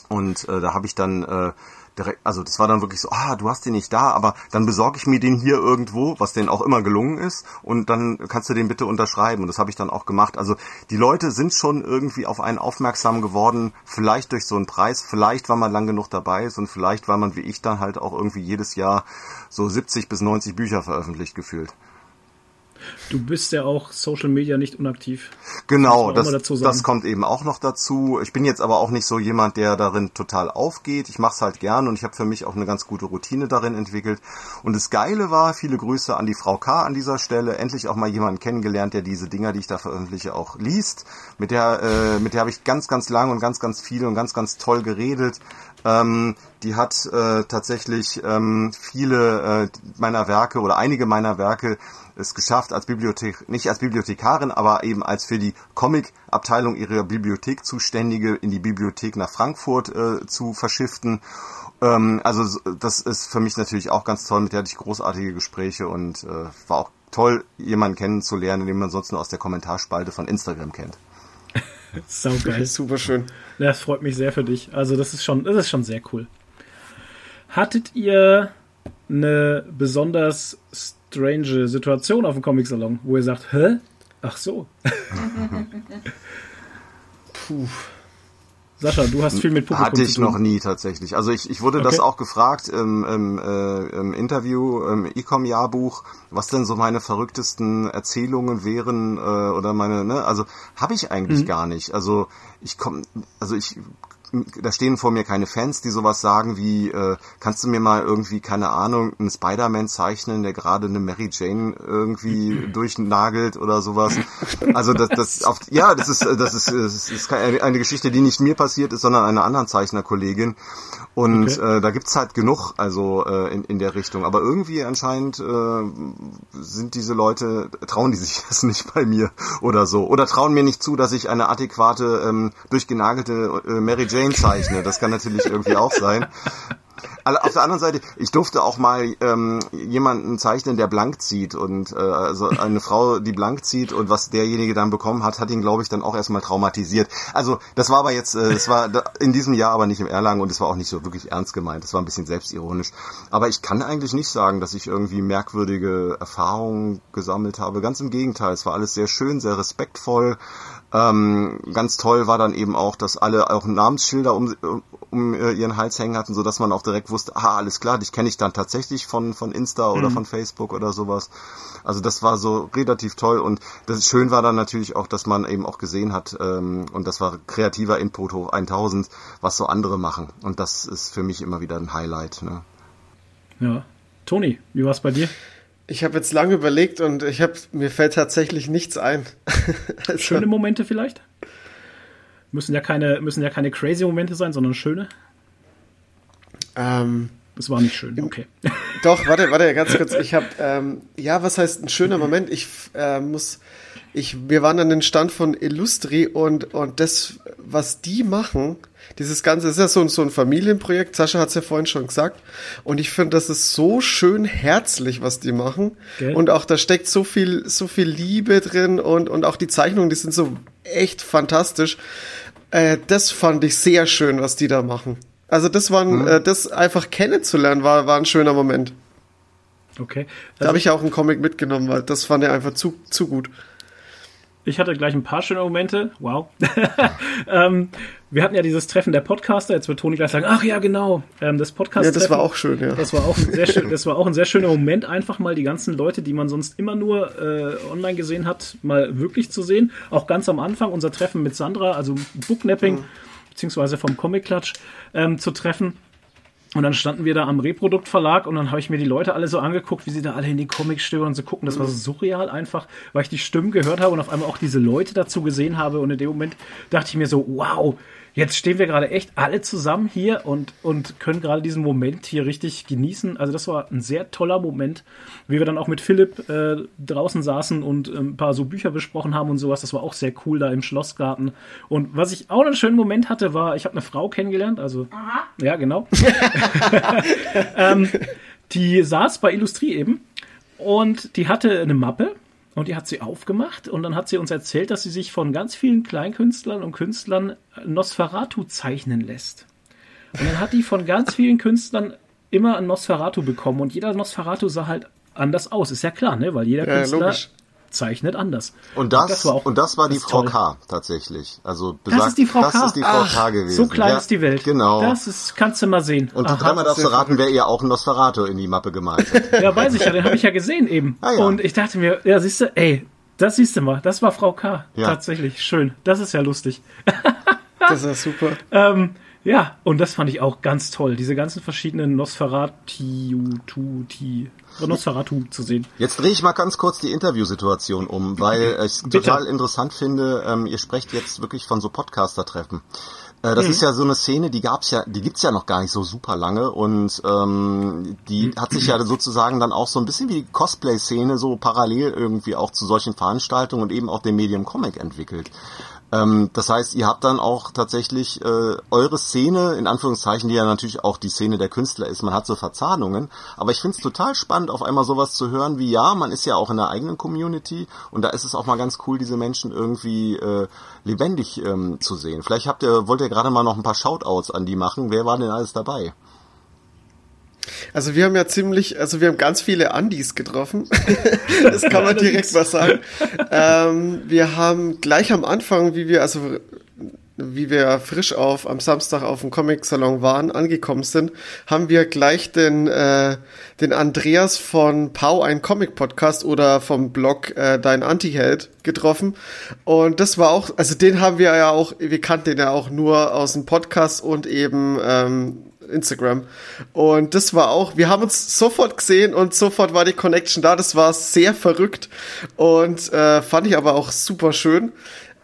Und äh, da habe ich dann äh, direkt, also das war dann wirklich so, ah, du hast den nicht da, aber dann besorge ich mir den hier irgendwo, was denen auch immer gelungen ist, und dann kannst du den bitte unterschreiben. Und das habe ich dann auch gemacht. Also die Leute sind schon irgendwie auf einen aufmerksam geworden, vielleicht durch so einen Preis, vielleicht weil man lang genug dabei ist und vielleicht weil man wie ich dann halt auch irgendwie jedes Jahr so 70 bis 90 Bücher veröffentlicht gefühlt. Du bist ja auch Social Media nicht unaktiv. Genau, das, das, das, kommt eben auch noch dazu. Ich bin jetzt aber auch nicht so jemand, der darin total aufgeht. Ich mache es halt gern und ich habe für mich auch eine ganz gute Routine darin entwickelt. Und das Geile war, viele Grüße an die Frau K. an dieser Stelle, endlich auch mal jemanden kennengelernt, der diese Dinger, die ich da veröffentliche, auch liest. Mit der, äh, mit der habe ich ganz, ganz lang und ganz, ganz viel und ganz, ganz toll geredet. Ähm, die hat äh, tatsächlich ähm, viele äh, meiner Werke oder einige meiner Werke es geschafft, als Bibliothek, nicht als Bibliothekarin, aber eben als für die Comic-Abteilung ihrer Bibliothek zuständige in die Bibliothek nach Frankfurt äh, zu verschiften. Ähm, also das ist für mich natürlich auch ganz toll, mit der hatte ich großartige Gespräche und äh, war auch toll, jemanden kennenzulernen, den man sonst nur aus der Kommentarspalte von Instagram kennt. Saugeil. Super schön. Das freut mich sehr für dich. Also das ist schon, das ist schon sehr cool. Hattet ihr eine besonders strange Situation auf dem Comic-Salon, wo ihr sagt, hä? Ach so. Puh. Sascha, du hast viel mit Publikum Hatte ich noch nie tatsächlich. Also ich, ich wurde okay. das auch gefragt im, im, äh, im Interview im Ecom-Jahrbuch, was denn so meine verrücktesten Erzählungen wären äh, oder meine, ne, also habe ich eigentlich mhm. gar nicht. Also ich komme, also ich da stehen vor mir keine Fans, die sowas sagen wie, äh, kannst du mir mal irgendwie, keine Ahnung, einen Spider-Man zeichnen, der gerade eine Mary Jane irgendwie durchnagelt oder sowas. Also das, das auf, ja, das ist, das ist, das ist eine Geschichte, die nicht mir passiert ist, sondern einer anderen Zeichnerkollegin. Und okay. äh, da gibt's halt genug, also äh, in, in der Richtung. Aber irgendwie anscheinend äh, sind diese Leute, trauen die sich das nicht bei mir oder so. Oder trauen mir nicht zu, dass ich eine adäquate, ähm, durchgenagelte äh, Mary Jane zeichne. Das kann natürlich irgendwie auch sein. Auf der anderen Seite, ich durfte auch mal ähm, jemanden zeichnen, der blank zieht und äh, also eine Frau, die blank zieht und was derjenige dann bekommen hat, hat ihn, glaube ich, dann auch erstmal traumatisiert. Also das war aber jetzt, äh, das war in diesem Jahr aber nicht im Erlangen und es war auch nicht so wirklich ernst gemeint. Das war ein bisschen selbstironisch. Aber ich kann eigentlich nicht sagen, dass ich irgendwie merkwürdige Erfahrungen gesammelt habe. Ganz im Gegenteil, es war alles sehr schön, sehr respektvoll. Ähm, ganz toll war dann eben auch, dass alle auch Namensschilder um, um äh, ihren Hals hängen hatten, so dass man auch direkt wusste, ah, alles klar, dich kenne ich dann tatsächlich von, von Insta oder mhm. von Facebook oder sowas. Also das war so relativ toll und das schön war dann natürlich auch, dass man eben auch gesehen hat, ähm, und das war kreativer Input hoch 1000, was so andere machen. Und das ist für mich immer wieder ein Highlight. Ne? Ja. Toni, wie war es bei dir? Ich habe jetzt lange überlegt und ich habe mir fällt tatsächlich nichts ein. also, schöne Momente vielleicht? Müssen ja keine müssen ja keine crazy Momente sein, sondern schöne. Ähm, das war nicht schön. Okay. Doch, warte, warte, ganz kurz. Ich habe ähm, ja, was heißt ein schöner Moment? Ich äh, muss ich wir waren an den Stand von Illustri und und das was die machen, dieses Ganze ist ja so, so ein Familienprojekt. Sascha hat es ja vorhin schon gesagt. Und ich finde, das ist so schön herzlich, was die machen. Gell? Und auch da steckt so viel, so viel Liebe drin und, und auch die Zeichnungen, die sind so echt fantastisch. Äh, das fand ich sehr schön, was die da machen. Also das war, mhm. äh, das einfach kennenzulernen, war, war ein schöner Moment. Okay. Also da habe ich auch einen Comic mitgenommen, weil das fand er einfach zu, zu gut. Ich hatte gleich ein paar schöne Momente. Wow. ähm, wir hatten ja dieses Treffen der Podcaster. Jetzt wird Toni gleich sagen, ach ja, genau, ähm, das Podcast. Ja, das war auch schön, ja. Das war auch ein sehr schön, das war auch ein sehr schöner Moment, einfach mal die ganzen Leute, die man sonst immer nur äh, online gesehen hat, mal wirklich zu sehen. Auch ganz am Anfang unser Treffen mit Sandra, also Booknapping, mhm. beziehungsweise vom Comic Klatsch, ähm, zu treffen. Und dann standen wir da am Reproduktverlag und dann habe ich mir die Leute alle so angeguckt, wie sie da alle in die Comics stöbern und so gucken. Das war so surreal einfach, weil ich die Stimmen gehört habe und auf einmal auch diese Leute dazu gesehen habe. Und in dem Moment dachte ich mir so, wow, jetzt stehen wir gerade echt alle zusammen hier und, und können gerade diesen Moment hier richtig genießen. Also das war ein sehr toller Moment, wie wir dann auch mit Philipp äh, draußen saßen und äh, ein paar so Bücher besprochen haben und sowas. Das war auch sehr cool da im Schlossgarten. Und was ich auch einen schönen Moment hatte, war, ich habe eine Frau kennengelernt, also Aha. ja genau. ähm, die saß bei Illustrie eben und die hatte eine Mappe und die hat sie aufgemacht und dann hat sie uns erzählt, dass sie sich von ganz vielen Kleinkünstlern und Künstlern Nosferatu zeichnen lässt. Und dann hat die von ganz vielen Künstlern immer ein Nosferatu bekommen und jeder Nosferatu sah halt anders aus. Ist ja klar, ne? Weil jeder Ja, Künstler logisch. Zeichnet anders. Und das, das war auch- und das war die das Frau toll. K. tatsächlich. Also Das besagt, ist die Frau das K. ist die Frau Ach, K. gewesen. So klein ja, ist die Welt. Genau. Das ist, kannst du mal sehen. und Aha. dreimal darfst du raten, wer ihr auch ein Nosferatu in die Mappe gemalt hat. Ja, weiß ich ja, den habe ich ja gesehen eben. Ah, ja. Und ich dachte mir, ja, siehst du, ey, das siehst du mal, das war Frau K. Ja. Tatsächlich, schön. Das ist ja lustig. Das ist ja super. Ähm, ja, und das fand ich auch ganz toll, diese ganzen verschiedenen Nosferatu, Ti- Nosferatu zu sehen. Jetzt drehe ich mal ganz kurz die Interviewsituation um, weil ich es total interessant finde, ähm, ihr sprecht jetzt wirklich von so Podcaster-Treffen. Äh, Mhm. das ist ja so eine Szene, die gab's ja, die gibt's ja noch gar nicht so super lange und ähm, die Mhm. hat sich ja sozusagen dann auch so ein bisschen wie die Cosplay-Szene so parallel irgendwie auch zu solchen Veranstaltungen und eben auch dem Medium Comic entwickelt. Ähm, das heißt, ihr habt dann auch tatsächlich äh, eure Szene, in Anführungszeichen, die ja natürlich auch die Szene der Künstler ist, man hat so Verzahnungen, aber ich finde es total spannend, auf einmal sowas zu hören wie, ja, man ist ja auch in der eigenen Community und da ist es auch mal ganz cool, diese Menschen irgendwie äh, lebendig ähm, zu sehen. Vielleicht habt ihr, wollt ihr gerade mal noch ein paar Shoutouts an die machen. Wer war denn alles dabei? Also wir haben ja ziemlich, also wir haben ganz viele Andis getroffen. das kann man direkt mal sagen. Ähm, wir haben gleich am Anfang, wie wir, also wie wir frisch auf am Samstag auf dem Comic-Salon waren, angekommen sind, haben wir gleich den, äh, den Andreas von Pau, ein Comic-Podcast oder vom Blog äh, Dein Anti-Held getroffen. Und das war auch, also den haben wir ja auch, wir kannten den ja auch nur aus dem Podcast und eben ähm, Instagram. Und das war auch, wir haben uns sofort gesehen und sofort war die Connection da. Das war sehr verrückt und äh, fand ich aber auch super schön.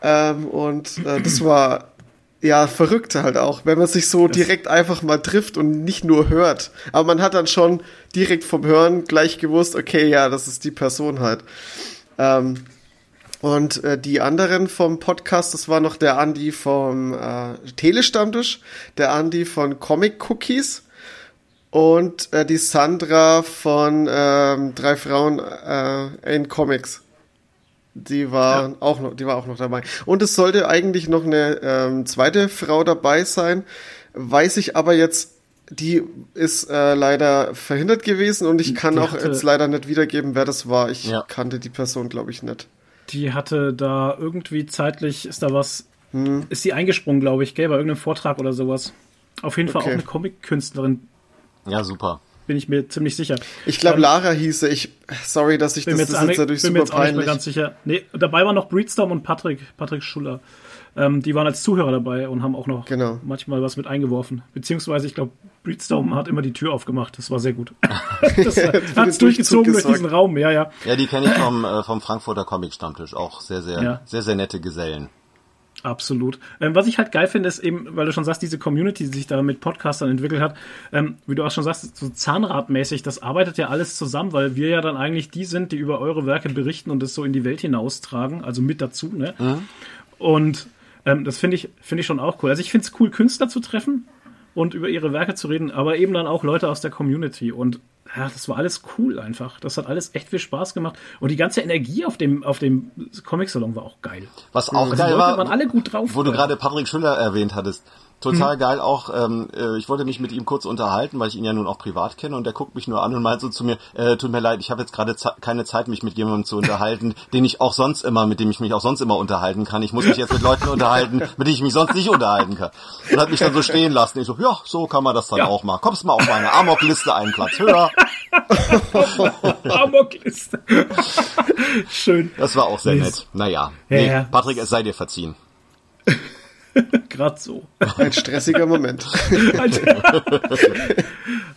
Ähm, und äh, das war ja verrückt halt auch, wenn man sich so direkt einfach mal trifft und nicht nur hört. Aber man hat dann schon direkt vom Hören gleich gewusst, okay, ja, das ist die Person halt. Ähm, und äh, die anderen vom Podcast, das war noch der Andi vom äh, Telestammtisch, der Andi von Comic Cookies und äh, die Sandra von ähm, drei Frauen äh, in Comics. Die war auch noch, die war auch noch dabei. Und es sollte eigentlich noch eine ähm, zweite Frau dabei sein, weiß ich aber jetzt. Die ist äh, leider verhindert gewesen und ich kann auch jetzt leider nicht wiedergeben, wer das war. Ich Ja. kannte die Person, glaube ich, nicht. Die hatte da irgendwie zeitlich, ist da was, Hm. ist die eingesprungen, glaube ich, gell, bei irgendeinem Vortrag oder sowas. Auf jeden Fall Okay. auch eine Comic-Künstlerin, Ja, super. bin ich mir ziemlich sicher. Ich glaube, Ähm, Lara hieße. Ich, sorry, dass ich bin das, mir jetzt, das ist natürlich bin mir super jetzt auch nicht mehr peinlich. ganz sicher. Nee, dabei waren noch Breedstorm und Patrick, Patrick Schuller. Ähm, die waren als Zuhörer dabei und haben auch noch Genau. manchmal was mit eingeworfen. Beziehungsweise, ich glaube, Breedstorm hat immer die Tür aufgemacht. Das war sehr gut. das hat es durchgezogen durch diesen Raum, ja, ja. Ja, die kenne ich vom, äh, vom Frankfurter Comic-Stammtisch. Auch sehr, sehr, Ja. sehr, sehr nette Gesellen. Absolut. Ähm, was ich halt geil finde, ist eben, weil du schon sagst, diese Community, die sich da mit Podcastern entwickelt hat, ähm, wie du auch schon sagst, so Zahnradmäßig, das arbeitet ja alles zusammen, weil wir ja dann eigentlich die sind, die über eure Werke berichten und es so in die Welt hinaustragen, also mit dazu, ne? Und ähm, das finde ich, finde ich schon auch cool. Also ich finde es cool, Künstler zu treffen und über ihre Werke zu reden, aber eben dann auch Leute aus der Community. Und ja, das war alles cool einfach. Das hat alles echt viel Spaß gemacht. Und die ganze Energie auf dem, auf dem Comic-Salon war auch geil. Was auch Also geil Leute war, waren alle gut drauf. wo du gerade Patrick Schüller erwähnt hattest. Total geil auch, ähm, äh, ich wollte mich mit ihm kurz unterhalten, weil ich ihn ja nun auch privat kenne und der guckt mich nur an und meint so zu mir, äh, tut mir leid, ich habe jetzt gerade keine Zeit, mich mit jemandem zu unterhalten, den ich auch sonst immer, mit dem ich mich auch sonst immer unterhalten kann. Ich muss mich jetzt mit Leuten unterhalten, mit denen ich mich sonst nicht unterhalten kann. Und hat mich dann so stehen lassen. Ich so, ja, so kann man das dann Ja. auch mal. Kommst mal auf meine Amok-Liste einen Platz höher. Amokliste. Schön. Das war auch sehr nett. Naja, Ja, nee, ja. Patrick, es sei dir verziehen. Gerade so. Ein stressiger Moment.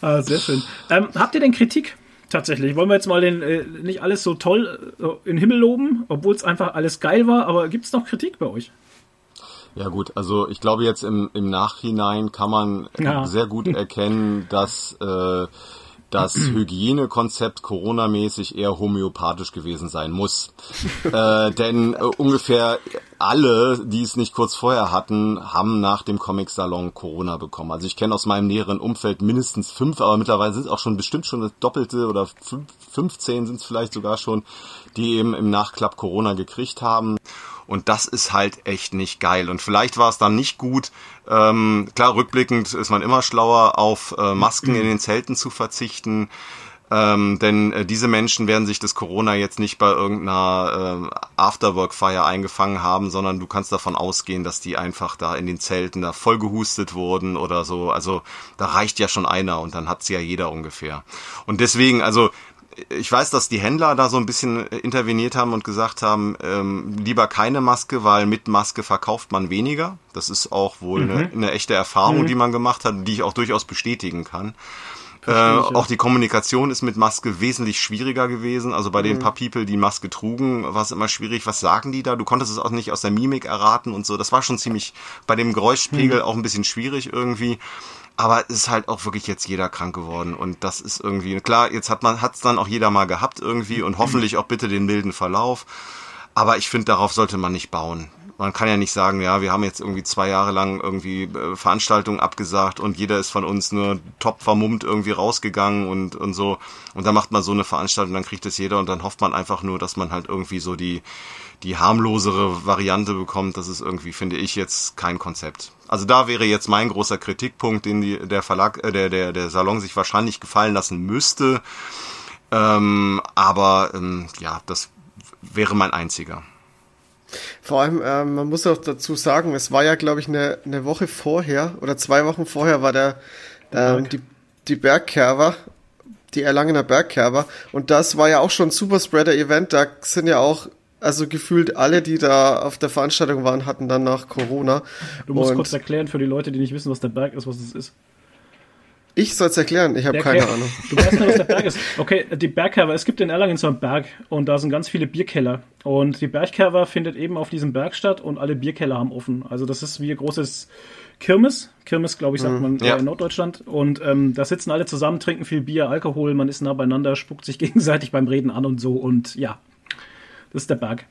ah, sehr schön. Ähm, habt ihr denn Kritik? Tatsächlich. Wollen wir jetzt mal den, äh, nicht alles so toll äh, in den Himmel loben, obwohl es einfach alles geil war, aber gibt es noch Kritik bei euch? Ja gut, also ich glaube jetzt im, im Nachhinein kann man Ja. sehr gut erkennen, dass äh, das Hygienekonzept Corona-mäßig eher homöopathisch gewesen sein muss. äh, denn äh, ungefähr alle, die es nicht kurz vorher hatten, haben nach dem Comic-Salon Corona bekommen. Also ich kenne aus meinem näheren Umfeld mindestens fünf, aber mittlerweile sind es auch schon bestimmt schon das Doppelte oder fünf, 15 sind es vielleicht sogar schon, die eben im Nachklapp Corona gekriegt haben. Und das ist halt echt nicht geil. Und vielleicht war es dann nicht gut, ähm, klar, rückblickend ist man immer schlauer, auf äh, Masken in den Zelten zu verzichten. Ähm, denn äh, diese Menschen werden sich das Corona jetzt nicht bei irgendeiner äh, Afterwork-Feier eingefangen haben, sondern du kannst davon ausgehen, dass die einfach da in den Zelten da voll gehustet wurden oder so. Also da reicht ja schon einer und dann hat's ja jeder ungefähr. Und deswegen, also ich weiß, dass die Händler da so ein bisschen interveniert haben und gesagt haben, ähm, lieber keine Maske, weil mit Maske verkauft man weniger. Das ist auch wohl mhm. eine, eine, echte Erfahrung, mhm. die man gemacht hat, die ich auch durchaus bestätigen kann. Äh, auch die Kommunikation ist mit Maske wesentlich schwieriger gewesen. Also bei mhm. den paar People, die Maske trugen, war es immer schwierig. Was sagen die da? Du konntest es auch nicht aus der Mimik erraten und so. Das war schon ziemlich bei dem Geräuschpegel mhm. auch ein bisschen schwierig irgendwie. Aber es ist halt auch wirklich jetzt jeder krank geworden und das ist irgendwie klar. Jetzt hat man hat's dann auch jeder mal gehabt irgendwie und hoffentlich auch bitte den milden Verlauf. Aber ich finde, darauf sollte man nicht bauen man kann ja nicht sagen, ja, wir haben jetzt irgendwie zwei Jahre lang irgendwie äh, Veranstaltungen abgesagt und jeder ist von uns nur top vermummt irgendwie rausgegangen und, und so. Und dann macht man so eine Veranstaltung, dann kriegt es jeder und dann hofft man einfach nur, dass man halt irgendwie so die, die harmlosere Variante bekommt. Das ist irgendwie, finde ich, jetzt kein Konzept. Also da wäre jetzt mein großer Kritikpunkt, den die, der Verlag, äh, der, der, der Salon sich wahrscheinlich gefallen lassen müsste. Ähm, aber ähm, ja, das wäre mein einziger. Vor allem, ähm, man muss auch dazu sagen, es war ja, glaube ich, eine, eine Woche vorher oder zwei Wochen vorher war der, ähm, die, die Bergkerber, die Erlangener Bergkerber. Und das war ja auch schon ein Superspreader-Event. Da sind ja auch, also gefühlt alle, die da auf der Veranstaltung waren, hatten dann nach Corona. Du musst Und kurz erklären für die Leute, die nicht wissen, was der Berg ist, was es ist. Ich soll es erklären, ich habe keine Ahnung. Du weißt nicht, was der Berg ist. Okay, die Bergkerber, es gibt in Erlangen so einen Berg und da sind ganz viele Bierkeller. Und die Bergkerber findet eben auf diesem Berg statt und alle Bierkeller haben offen. Also das ist wie ein großes Kirmes. Kirmes, glaube ich, sagt mhm. man ja. in Norddeutschland. Und ähm, da sitzen alle zusammen, trinken viel Bier, Alkohol, man ist nah beieinander, spuckt sich gegenseitig beim Reden an und so. Und ja, das ist der Berg.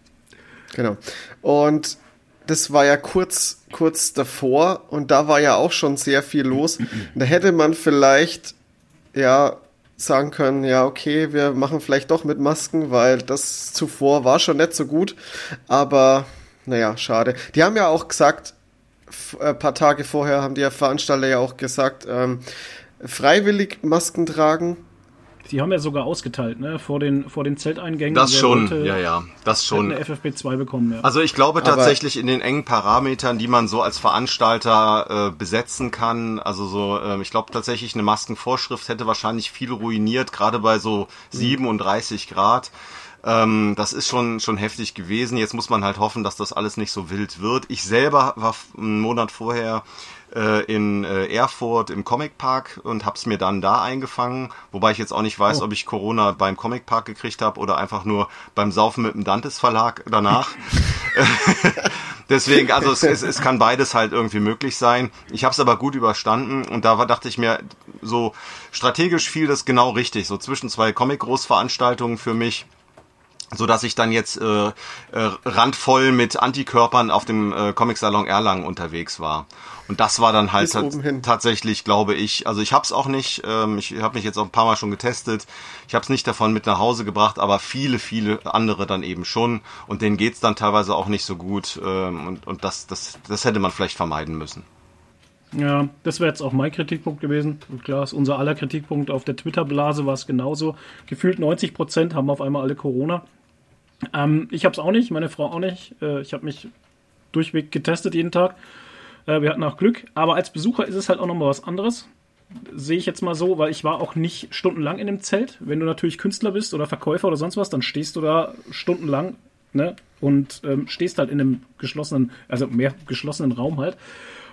Genau. Und das war ja kurz, kurz davor und da war ja auch schon sehr viel los. Da hätte man vielleicht, ja, sagen können, ja, okay, wir machen vielleicht doch mit Masken, weil das zuvor war schon nicht so gut. Aber, naja, schade. Die haben ja auch gesagt, ein äh, paar Tage vorher haben die Veranstalter ja auch gesagt, ähm, freiwillig Masken tragen die haben ja sogar ausgeteilt, ne? Vor den, vor den Zelteingängen. Das schon, ja, ja, das schon. Eine FFP2 bekommen, ja. Also ich glaube tatsächlich in den engen Parametern, die man so als Veranstalter äh, besetzen kann, also so, äh, ich glaube tatsächlich eine Maskenvorschrift hätte wahrscheinlich viel ruiniert, gerade bei so 37 mhm. Grad. Ähm, das ist schon, schon heftig gewesen. Jetzt muss man halt hoffen, dass das alles nicht so wild wird. Ich selber war einen Monat vorher äh, in äh, Erfurt im Comic Park und hab's mir dann da eingefangen, wobei ich jetzt auch nicht weiß, oh. ob ich Corona beim Comic Park gekriegt habe oder einfach nur beim Saufen mit dem Dantes Verlag danach. Deswegen, also es, es, es kann beides halt irgendwie möglich sein. Ich habe es aber gut überstanden und da war, dachte ich mir, so strategisch fiel das genau richtig, so zwischen zwei Comic-Großveranstaltungen für mich so dass ich dann jetzt äh, äh, randvoll mit Antikörpern auf dem äh, Comic Salon Erlangen unterwegs war. Und das war dann halt tatsächlich, glaube ich, also ich habe es auch nicht, ähm, ich habe mich jetzt auch ein paar Mal schon getestet, ich habe es nicht davon mit nach Hause gebracht, aber viele, viele andere dann eben schon und denen geht's dann teilweise auch nicht so gut ähm, und, und das, das, das hätte man vielleicht vermeiden müssen. Ja, das wäre jetzt auch mein Kritikpunkt gewesen. Und klar, ist unser aller Kritikpunkt auf der Twitter-Blase war es genauso. Gefühlt 90 Prozent haben auf einmal alle Corona. Ähm, ich habe es auch nicht, meine Frau auch nicht. Äh, ich habe mich durchweg getestet jeden Tag. Äh, wir hatten auch Glück. Aber als Besucher ist es halt auch nochmal was anderes. Sehe ich jetzt mal so, weil ich war auch nicht stundenlang in dem Zelt. Wenn du natürlich Künstler bist oder Verkäufer oder sonst was, dann stehst du da stundenlang ne? und ähm, stehst halt in einem geschlossenen, also mehr geschlossenen Raum halt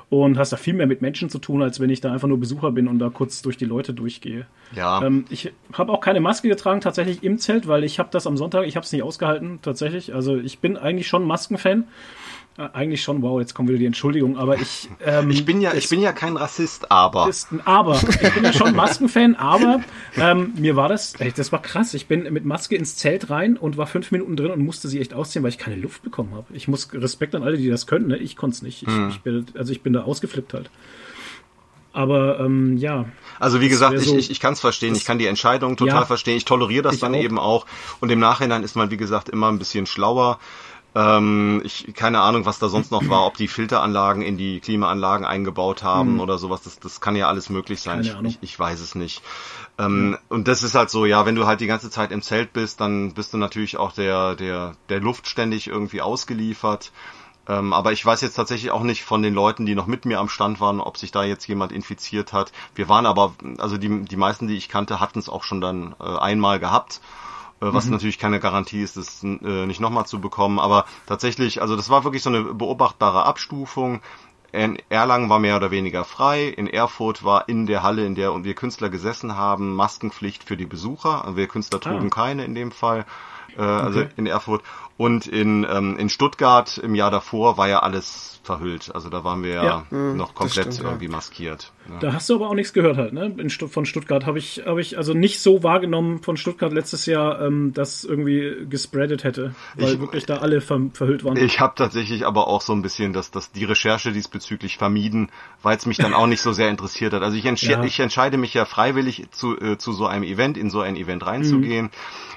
und hast da viel mehr mit Menschen zu tun, als wenn ich da einfach nur Besucher bin und da kurz durch die Leute durchgehe. Ja. Ähm, ich habe auch keine Maske getragen tatsächlich im Zelt, weil ich habe das am Sonntag, ich habe es nicht ausgehalten tatsächlich. Also ich bin eigentlich schon Maskenfan. Äh, eigentlich schon, wow, jetzt kommt wieder die Entschuldigung, aber ich. Ähm, ich bin ja, ich bin ja kein Rassist, aber. Ist ein aber. Ich bin ja schon Maskenfan, aber ähm, mir war das, ey, das war krass. Ich bin mit Maske ins Zelt rein und war fünf Minuten drin und musste sie echt ausziehen, weil ich keine Luft bekommen habe. Ich muss Respekt an alle, die das können, ne? Ich konnte es nicht. Ich, hm. ich bin, also ich bin da ausgeflippt halt. Aber ähm, ja. Also wie gesagt, so, ich, ich, ich kann es verstehen, ich kann die Entscheidung total ja, verstehen, ich toleriere das dann auch. eben auch und im Nachhinein ist man, wie gesagt, immer ein bisschen schlauer. Ähm, ich keine Ahnung, was da sonst noch war, ob die Filteranlagen in die Klimaanlagen eingebaut haben mhm. oder sowas. Das, das kann ja alles möglich sein. Ich, ich, ich, weiß es nicht. Ähm, mhm. Und das ist halt so, ja, wenn du halt die ganze Zeit im Zelt bist, dann bist du natürlich auch der der der Luft ständig irgendwie ausgeliefert. Ähm, aber ich weiß jetzt tatsächlich auch nicht von den Leuten, die noch mit mir am Stand waren, ob sich da jetzt jemand infiziert hat. Wir waren aber, also die, die meisten, die ich kannte, hatten es auch schon dann äh, einmal gehabt. Äh, was mhm. natürlich keine Garantie ist, das äh, nicht nochmal zu bekommen. Aber tatsächlich, also das war wirklich so eine beobachtbare Abstufung. In Erlangen war mehr oder weniger frei. In Erfurt war in der Halle, in der wir Künstler gesessen haben, Maskenpflicht für die Besucher. Also wir Künstler trugen ah. keine in dem Fall. Äh, also okay. in Erfurt. Und in, ähm, in Stuttgart im Jahr davor war ja alles verhüllt. Also da waren wir ja, ja mhm, noch komplett stimmt, irgendwie ja. maskiert. Da hast du aber auch nichts gehört halt, ne? In, von Stuttgart habe ich, habe ich also nicht so wahrgenommen von Stuttgart letztes Jahr, ähm, dass irgendwie gespreadet hätte, weil ich, wirklich da alle ver verhüllt waren. Ich habe tatsächlich aber auch so ein bisschen dass das die Recherche diesbezüglich vermieden, weil es mich dann auch nicht so sehr interessiert hat. Also ich, entsch ja. ich entscheide mich ja freiwillig zu, äh, zu so einem Event, in so ein Event reinzugehen. Mhm.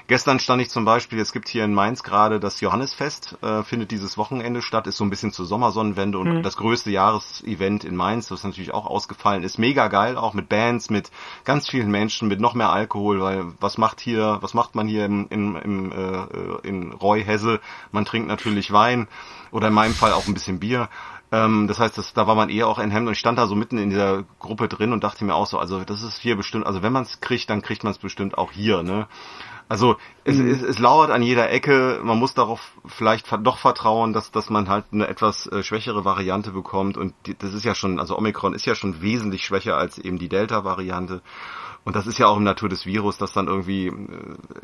Gestern stand ich zum Beispiel, es gibt hier in Mainz gerade das Johannesfest, äh, findet dieses Wochenende statt, ist so ein bisschen zur Sommersonnenwende und mhm. das größte Jahresevent in Mainz, was natürlich auch ausgefallen ist. Mega geil, auch mit Bands, mit ganz vielen Menschen, mit noch mehr Alkohol, weil was macht hier, was macht man hier im, im, im äh, in Reuhesse? Man trinkt natürlich Wein oder in meinem Fall auch ein bisschen Bier ähm, das heißt, das, da war man eher auch ein Hemd und ich stand da so mitten in dieser Gruppe drin und dachte mir auch so, also das ist hier bestimmt, also wenn man es kriegt, dann kriegt man es bestimmt auch hier, ne? Also es, mhm. es, es lauert an jeder Ecke. Man muss darauf vielleicht doch vertrauen, dass, dass man halt eine etwas äh, schwächere Variante bekommt. Und das ist ja schon, also Omikron ist ja schon wesentlich schwächer als eben die Delta-Variante. Und das ist ja auch im Natur des Virus, dass dann irgendwie äh,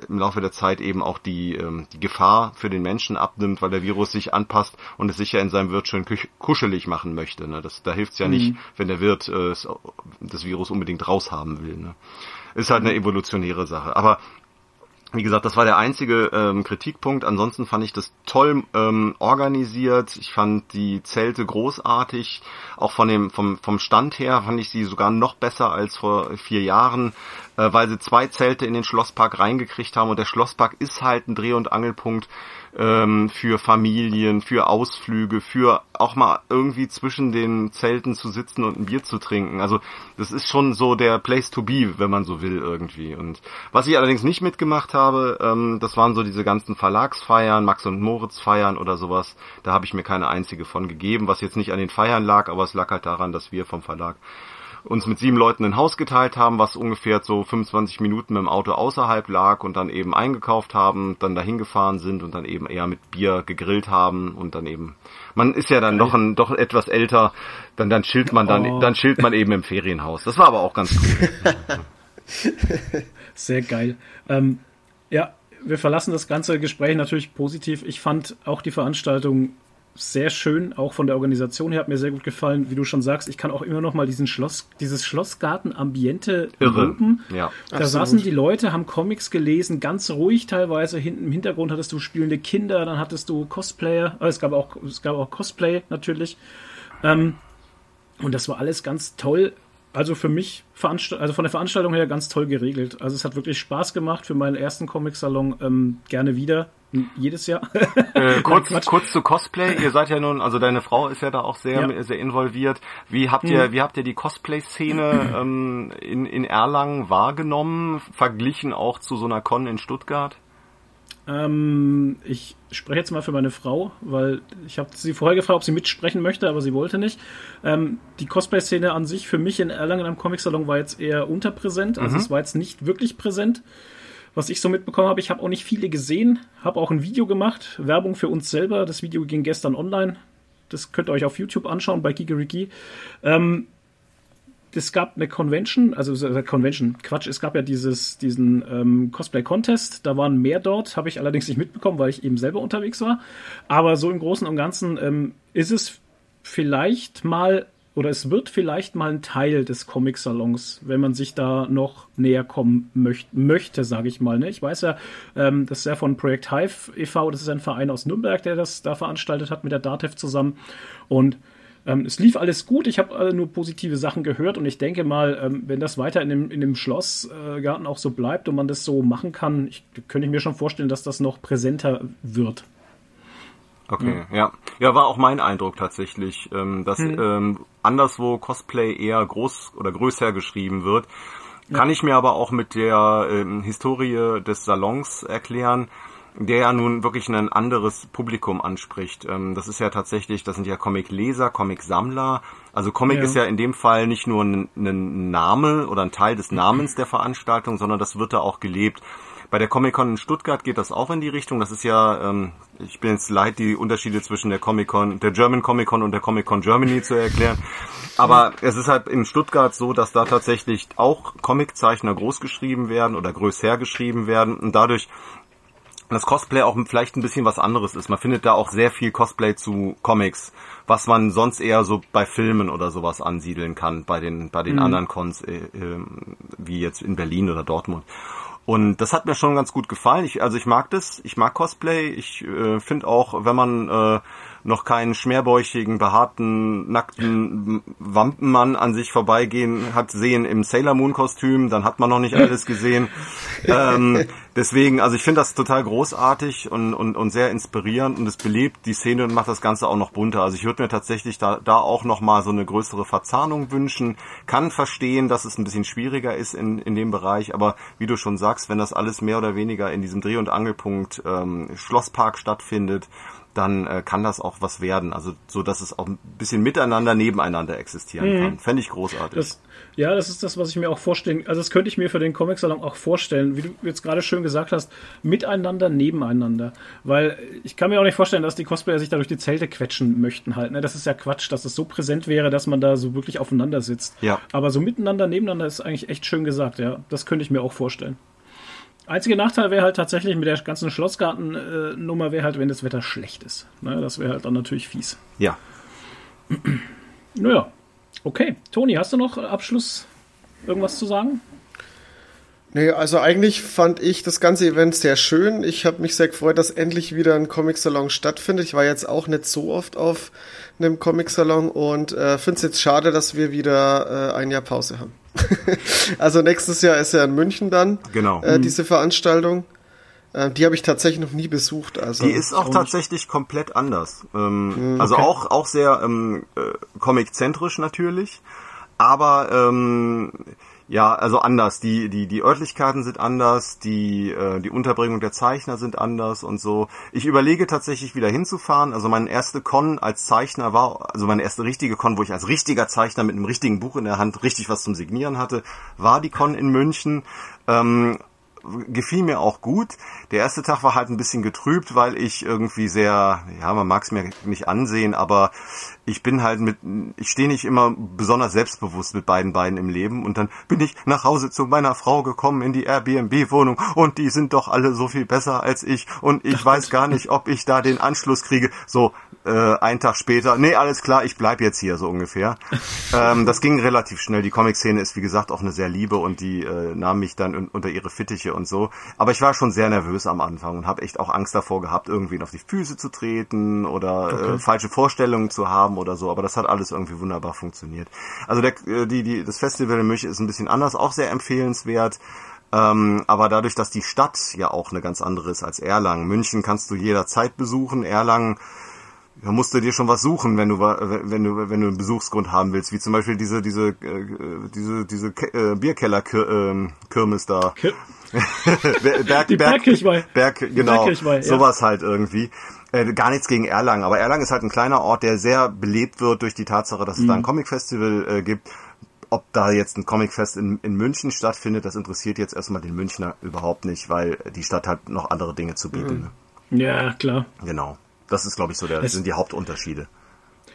im Laufe der Zeit eben auch die, ähm, die Gefahr für den Menschen abnimmt, weil der Virus sich anpasst und es sich ja in seinem Wirt schön kuschelig machen möchte. Ne? Das, da hilft es ja mhm. nicht, wenn der Wirt äh, das Virus unbedingt raushaben will. Ne? Ist halt eine evolutionäre Sache. Aber wie gesagt, das war der einzige ähm, Kritikpunkt. Ansonsten fand ich das toll ähm, organisiert. Ich fand die Zelte großartig. Auch von dem vom vom Stand her fand ich sie sogar noch besser als vor vier Jahren, äh, weil sie zwei Zelte in den Schlosspark reingekriegt haben. Und der Schlosspark ist halt ein Dreh- und Angelpunkt ähm, für Familien, für Ausflüge, für auch mal irgendwie zwischen den Zelten zu sitzen und ein Bier zu trinken. Also das ist schon so der Place to be, wenn man so will irgendwie. Und was ich allerdings nicht mitgemacht habe, ähm, das waren so diese ganzen Verlagsfeiern, Max und Moritz Feiern oder sowas. Da habe ich mir keine einzige von gegeben, was jetzt nicht an den Feiern lag, aber es lag halt daran, dass wir vom Verlag uns mit sieben Leuten ein Haus geteilt haben, was ungefähr so 25 Minuten mit dem Auto außerhalb lag und dann eben eingekauft haben, dann dahin gefahren sind und dann eben eher mit Bier gegrillt haben und dann eben man ist ja dann noch ein doch etwas älter, dann dann chillt man dann oh. dann chillt man eben im Ferienhaus. Das war aber auch ganz cool. Sehr geil. Ähm, ja, wir verlassen das ganze Gespräch natürlich positiv. Ich fand auch die Veranstaltung sehr schön, auch von der Organisation her hat mir sehr gut gefallen. Wie du schon sagst, ich kann auch immer noch mal diesen Schloss, dieses Schlossgarten-Ambiente loben. Ja. Da Absolut. saßen die Leute, haben Comics gelesen, ganz ruhig teilweise. Hinten im Hintergrund hattest du spielende Kinder, dann hattest du Cosplayer, äh, es gab auch, es gab auch Cosplay natürlich. Ähm, und das war alles ganz toll. Also für mich, also von der Veranstaltung her ganz toll geregelt. Also es hat wirklich Spaß gemacht für meinen ersten Comic-Salon. Ähm, gerne wieder jedes Jahr. Äh, kurz, kurz zu Cosplay. Ihr seid ja nun, also deine Frau ist ja da auch sehr, ja. sehr involviert. Wie habt ihr, mhm. wie habt ihr die Cosplay-Szene ähm, in, in Erlangen wahrgenommen, verglichen auch zu so einer Con in Stuttgart? Ähm, ich spreche jetzt mal für meine Frau, weil ich habe sie vorher gefragt, ob sie mitsprechen möchte, aber sie wollte nicht. Ähm, die Cosplay-Szene an sich für mich in Erlangen am Comic-Salon war jetzt eher unterpräsent, also mhm. es war jetzt nicht wirklich präsent was ich so mitbekommen habe. Ich habe auch nicht viele gesehen, habe auch ein Video gemacht, Werbung für uns selber. Das Video ging gestern online. Das könnt ihr euch auf YouTube anschauen bei Gigeriki. Ähm, es gab eine Convention, also äh, Convention, Quatsch, es gab ja dieses, diesen ähm, Cosplay-Contest, da waren mehr dort, habe ich allerdings nicht mitbekommen, weil ich eben selber unterwegs war. Aber so im Großen und Ganzen ähm, ist es vielleicht mal oder es wird vielleicht mal ein Teil des Comic-Salons, wenn man sich da noch näher kommen möcht möchte, sage ich mal. Ne? Ich weiß ja, ähm, das ist ja von Projekt Hive e.V., das ist ein Verein aus Nürnberg, der das da veranstaltet hat mit der DATEV zusammen. Und ähm, es lief alles gut, ich habe nur positive Sachen gehört und ich denke mal, ähm, wenn das weiter in dem, in dem Schlossgarten äh, auch so bleibt und man das so machen kann, ich, könnte ich mir schon vorstellen, dass das noch präsenter wird. Okay, ja. ja. Ja, war auch mein Eindruck tatsächlich, ähm, dass hm. ähm, anderswo Cosplay eher groß oder größer geschrieben wird. Kann ich mir aber auch mit der ähm, Historie des Salons erklären, der ja nun wirklich ein anderes Publikum anspricht. Ähm, das ist ja tatsächlich, das sind ja Comic-Leser, Comic-Sammler. Also Comic ja. ist ja in dem Fall nicht nur ein, ein Name oder ein Teil des Namens der Veranstaltung, sondern das wird da auch gelebt. Bei der Comic-Con in Stuttgart geht das auch in die Richtung. Das ist ja, ähm, ich bin jetzt leid, die Unterschiede zwischen der Comic-Con, der German Comic-Con und der Comic-Con Germany zu erklären. Aber es ist halt in Stuttgart so, dass da tatsächlich auch Comiczeichner groß geschrieben werden oder größer geschrieben werden und dadurch das Cosplay auch vielleicht ein bisschen was anderes ist. Man findet da auch sehr viel Cosplay zu Comics, was man sonst eher so bei Filmen oder sowas ansiedeln kann, bei den, bei den mhm. anderen Cons, äh, äh, wie jetzt in Berlin oder Dortmund. Und das hat mir schon ganz gut gefallen. Ich, also ich mag das, ich mag Cosplay. Ich äh, finde auch, wenn man äh, noch keinen schmerbäuchigen, behaarten, nackten Wampenmann an sich vorbeigehen hat sehen im Sailor Moon Kostüm, dann hat man noch nicht alles gesehen. ähm, deswegen, also ich finde das total großartig und, und, und sehr inspirierend und es belebt die Szene und macht das Ganze auch noch bunter. Also ich würde mir tatsächlich da, da auch noch mal so eine größere Verzahnung wünschen. Kann verstehen, dass es ein bisschen schwieriger ist in, in dem Bereich, aber wie du schon sagst, wenn das alles mehr oder weniger in diesem Dreh- und Angelpunkt ähm, Schlosspark stattfindet, dann äh, kann das auch was werden. Also so, dass es auch ein bisschen miteinander, nebeneinander existieren mhm. kann. Fände ich großartig. Das, ja, das ist das, was ich mir auch vorstellen. Also das könnte ich mir für den Comic-Salon auch vorstellen, wie du jetzt gerade schön gesagt hast, miteinander, nebeneinander. Weil ich kann mir auch nicht vorstellen, dass die Cosplayer sich da durch die Zelte quetschen möchten halt. Ne? Das ist ja Quatsch, dass es so präsent wäre, dass man da so wirklich aufeinander sitzt. Ja. Aber so miteinander, nebeneinander ist eigentlich echt schön gesagt, ja. Das könnte ich mir auch vorstellen. Einziger Nachteil wäre halt tatsächlich mit der ganzen Schlossgarten-Nummer wäre halt, wenn das Wetter schlecht ist. Ne, das wäre halt dann natürlich fies. Ja. Naja, okay. Toni, hast du noch Abschluss irgendwas zu sagen? Nee, also eigentlich fand ich das ganze Event sehr schön. Ich habe mich sehr gefreut, dass endlich wieder ein Comic-Salon stattfindet. Ich war jetzt auch nicht so oft auf einem Comic-Salon und äh, finde es jetzt schade, dass wir wieder äh, ein Jahr Pause haben. also nächstes Jahr ist ja in München dann genau. äh, diese Veranstaltung. Äh, die habe ich tatsächlich noch nie besucht. Also die ist auch tatsächlich komplett anders. Ähm, mhm, also okay. Also auch auch sehr ähm, äh, comic-zentrisch natürlich, aber ähm, ja, also anders. Die, die, die Örtlichkeiten sind anders, die, äh, die Unterbringung der Zeichner sind anders und so. Ich überlege tatsächlich wieder hinzufahren. Also meine erste Con als Zeichner war, also meine erste richtige Con, wo ich als richtiger Zeichner mit einem richtigen Buch in der Hand richtig was zum Signieren hatte, war die Con in München. Ähm, gefiel mir auch gut. Der erste Tag war halt ein bisschen getrübt, weil ich irgendwie sehr, ja, man mag es mir nicht ansehen, aber ich bin halt mit, ich stehe nicht immer besonders selbstbewusst mit beiden Beinen im Leben und dann bin ich nach Hause zu meiner Frau gekommen in die Airbnb-Wohnung und die sind doch alle so viel besser als ich und ich weiß gar nicht, ob ich da den Anschluss kriege. So, äh, einen Tag später, nee, alles klar, ich bleib jetzt hier so ungefähr. ähm, das ging relativ schnell. Die Comic-Szene ist wie gesagt auch eine sehr liebe und die äh, nahm mich dann un unter ihre Fittiche und so. Aber ich war schon sehr nervös am Anfang und habe echt auch Angst davor gehabt, irgendwen auf die Füße zu treten oder äh, okay. äh, falsche Vorstellungen zu haben oder so, aber das hat alles irgendwie wunderbar funktioniert. Also der, äh, die, die, das Festival in München ist ein bisschen anders, auch sehr empfehlenswert. Ähm, aber dadurch, dass die Stadt ja auch eine ganz andere ist als Erlangen. München kannst du jederzeit besuchen. Erlangen da musst du dir schon was suchen, wenn du wenn du wenn du einen Besuchsgrund haben willst, wie zum Beispiel diese diese äh, diese diese äh, Bierkeller ähm, da. Berg, Die Berg, Berg, genau, sowas halt irgendwie. Äh, gar nichts gegen Erlangen, aber Erlangen ist halt ein kleiner Ort, der sehr belebt wird durch die Tatsache, dass es mhm. da ein Comic-Festival äh, gibt. Ob da jetzt ein Comicfest in, in München stattfindet, das interessiert jetzt erstmal den Münchner überhaupt nicht, weil die Stadt hat noch andere Dinge zu bieten. Mhm. Ja, klar. Genau. Das ist, glaube ich, so der, das sind die Hauptunterschiede.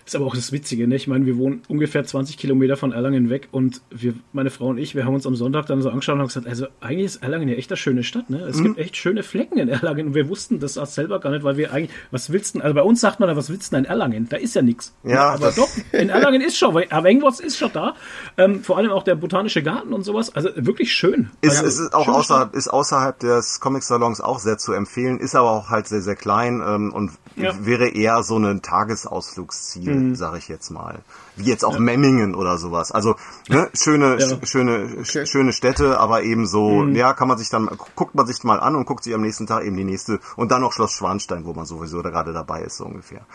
Ist aber auch das Witzige, ne? Ich meine, wir wohnen ungefähr 20 Kilometer von Erlangen weg und wir, meine Frau und ich, wir haben uns am Sonntag dann so angeschaut und haben gesagt, also eigentlich ist Erlangen ja echt eine schöne Stadt, ne? Es mhm. gibt echt schöne Flecken in Erlangen und wir wussten das auch selber gar nicht, weil wir eigentlich, was willst du denn, also bei uns sagt man, was willst du denn in Erlangen? Da ist ja nichts. Ja, aber doch, in Erlangen ist schon, aber irgendwas ist schon da. Ähm, vor allem auch der botanische Garten und sowas, also wirklich schön. Ist, also, ist auch außerhalb, ist außerhalb des Comic-Salons auch sehr zu empfehlen, ist aber auch halt sehr, sehr klein ähm, und ja. wäre eher so ein Tagesausflugsziel, mhm. sage ich jetzt mal. Wie jetzt auch ja. Memmingen oder sowas. Also ne, schöne, ja. schöne, okay. schöne Städte, aber eben so, mhm. ja, kann man sich dann, guckt man sich mal an und guckt sich am nächsten Tag eben die nächste und dann noch Schloss Schwanstein, wo man sowieso da gerade dabei ist, so ungefähr.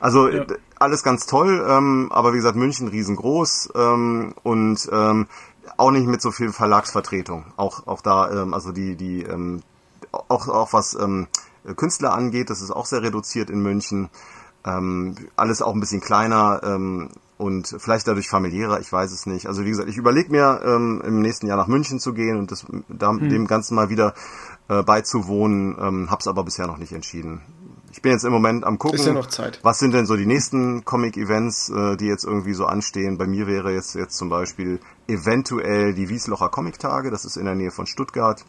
Also ja. alles ganz toll, ähm, aber wie gesagt, München riesengroß ähm, und ähm, auch nicht mit so viel Verlagsvertretung. Auch, auch da, ähm, also die, die, ähm, auch, auch was ähm, Künstler angeht, das ist auch sehr reduziert in München. Ähm, alles auch ein bisschen kleiner ähm, und vielleicht dadurch familiärer, ich weiß es nicht. Also wie gesagt, ich überlege mir ähm, im nächsten Jahr nach München zu gehen und das, da, hm. dem Ganzen mal wieder äh, beizuwohnen, ähm, hab's aber bisher noch nicht entschieden. Ich bin jetzt im Moment am gucken, Ist ja noch Zeit. was sind denn so die nächsten Comic-Events, äh, die jetzt irgendwie so anstehen. Bei mir wäre jetzt, jetzt zum Beispiel eventuell die Wieslocher Comic-Tage, das ist in der Nähe von Stuttgart.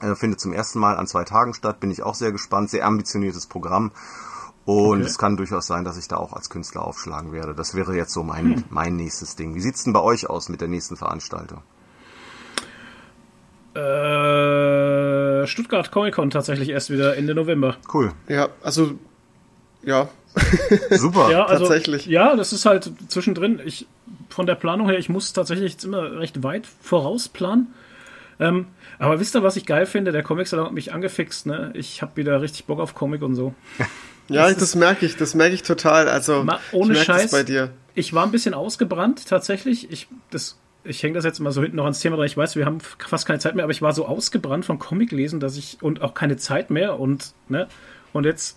Äh, findet zum ersten Mal an zwei Tagen statt, bin ich auch sehr gespannt, sehr ambitioniertes Programm. Und okay. es kann durchaus sein, dass ich da auch als Künstler aufschlagen werde. Das wäre jetzt so mein, hm. mein nächstes Ding. Wie sieht's denn bei euch aus mit der nächsten Veranstaltung? Äh, Stuttgart Comic Con tatsächlich erst wieder Ende November. Cool. Ja, also ja. Super. ja, also, tatsächlich. Ja, das ist halt zwischendrin. Ich von der Planung her, ich muss tatsächlich jetzt immer recht weit vorausplanen. Ähm, aber wisst ihr, was ich geil finde? Der Comic hat mich angefixt. Ne? Ich habe wieder richtig Bock auf Comic und so. ja, das, das merke ich. Das merke ich total. Also ohne Scheiß. bei dir. Ich war ein bisschen ausgebrannt tatsächlich. Ich das ich hänge das jetzt mal so hinten noch ans Thema dran. Ich weiß, wir haben fast keine Zeit mehr, aber ich war so ausgebrannt vom Comic lesen, dass ich und auch keine Zeit mehr und ne und jetzt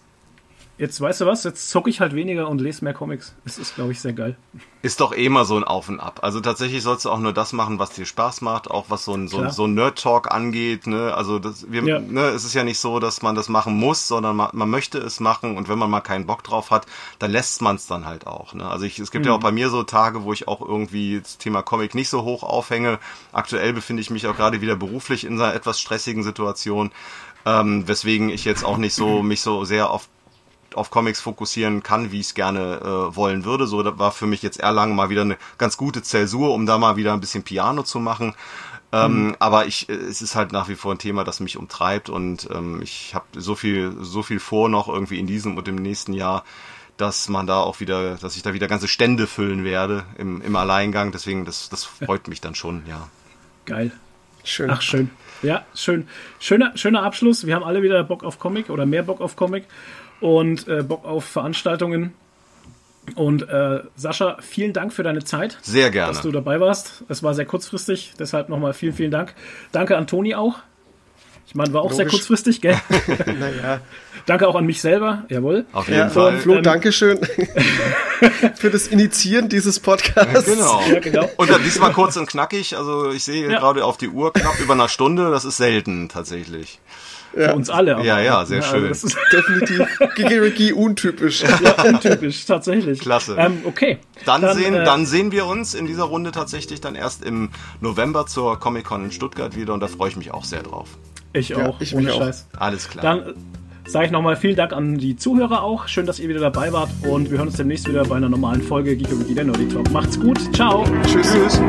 Jetzt weißt du was, jetzt zocke ich halt weniger und lese mehr Comics. Das ist, glaube ich, sehr geil. Ist doch eh mal so ein Auf und Ab. Also tatsächlich sollst du auch nur das machen, was dir Spaß macht, auch was so ein, so, so ein Nerd-Talk angeht. Ne? Also das, wir, ja. ne, es ist ja nicht so, dass man das machen muss, sondern man, man möchte es machen und wenn man mal keinen Bock drauf hat, dann lässt man es dann halt auch. Ne? Also ich, es gibt mhm. ja auch bei mir so Tage, wo ich auch irgendwie das Thema Comic nicht so hoch aufhänge. Aktuell befinde ich mich auch gerade wieder beruflich in einer etwas stressigen Situation. Ähm, weswegen ich jetzt auch nicht so mich so sehr auf auf Comics fokussieren kann, wie ich es gerne äh, wollen würde. So das war für mich jetzt Erlangen mal wieder eine ganz gute Zäsur, um da mal wieder ein bisschen Piano zu machen. Ähm, mhm. Aber ich, äh, es ist halt nach wie vor ein Thema, das mich umtreibt und ähm, ich habe so viel, so viel vor noch irgendwie in diesem und im nächsten Jahr, dass man da auch wieder, dass ich da wieder ganze Stände füllen werde im, im Alleingang. Deswegen, das, das freut mich dann schon, ja. Geil. Schön. Ach, schön. Ja, schön. Schöner, schöner Abschluss. Wir haben alle wieder Bock auf Comic oder mehr Bock auf Comic und äh, Bock auf Veranstaltungen. Und äh, Sascha, vielen Dank für deine Zeit. Sehr gerne. Dass du dabei warst. Es war sehr kurzfristig, deshalb nochmal vielen, vielen Dank. Danke an Toni auch. Ich meine, war auch Logisch. sehr kurzfristig, gell? naja. Danke auch an mich selber, jawohl. Auf jeden ja, Fall. Flo, ähm, Dankeschön für das Initiieren dieses Podcasts. Genau. Ja, genau. Und dann diesmal kurz und knackig. Also ich sehe ja. gerade auf die Uhr knapp über einer Stunde. Das ist selten tatsächlich. Ja. Für uns alle. Aber, ja, ja, sehr schön. Also definitiv Gigiriki untypisch. Ja, untypisch, tatsächlich. Klasse. Ähm, okay. Dann, dann, sehen, äh, dann sehen wir uns in dieser Runde tatsächlich dann erst im November zur Comic-Con in Stuttgart wieder und da freue ich mich auch sehr drauf. Ich auch, ja, ich ohne Scheiß. Auch. Alles klar. Dann sage ich nochmal vielen Dank an die Zuhörer auch. Schön, dass ihr wieder dabei wart und wir hören uns demnächst wieder bei einer normalen Folge Geekorigi, der Nerdy Talk. Macht's gut. Ciao. Tschüss. Tschüss.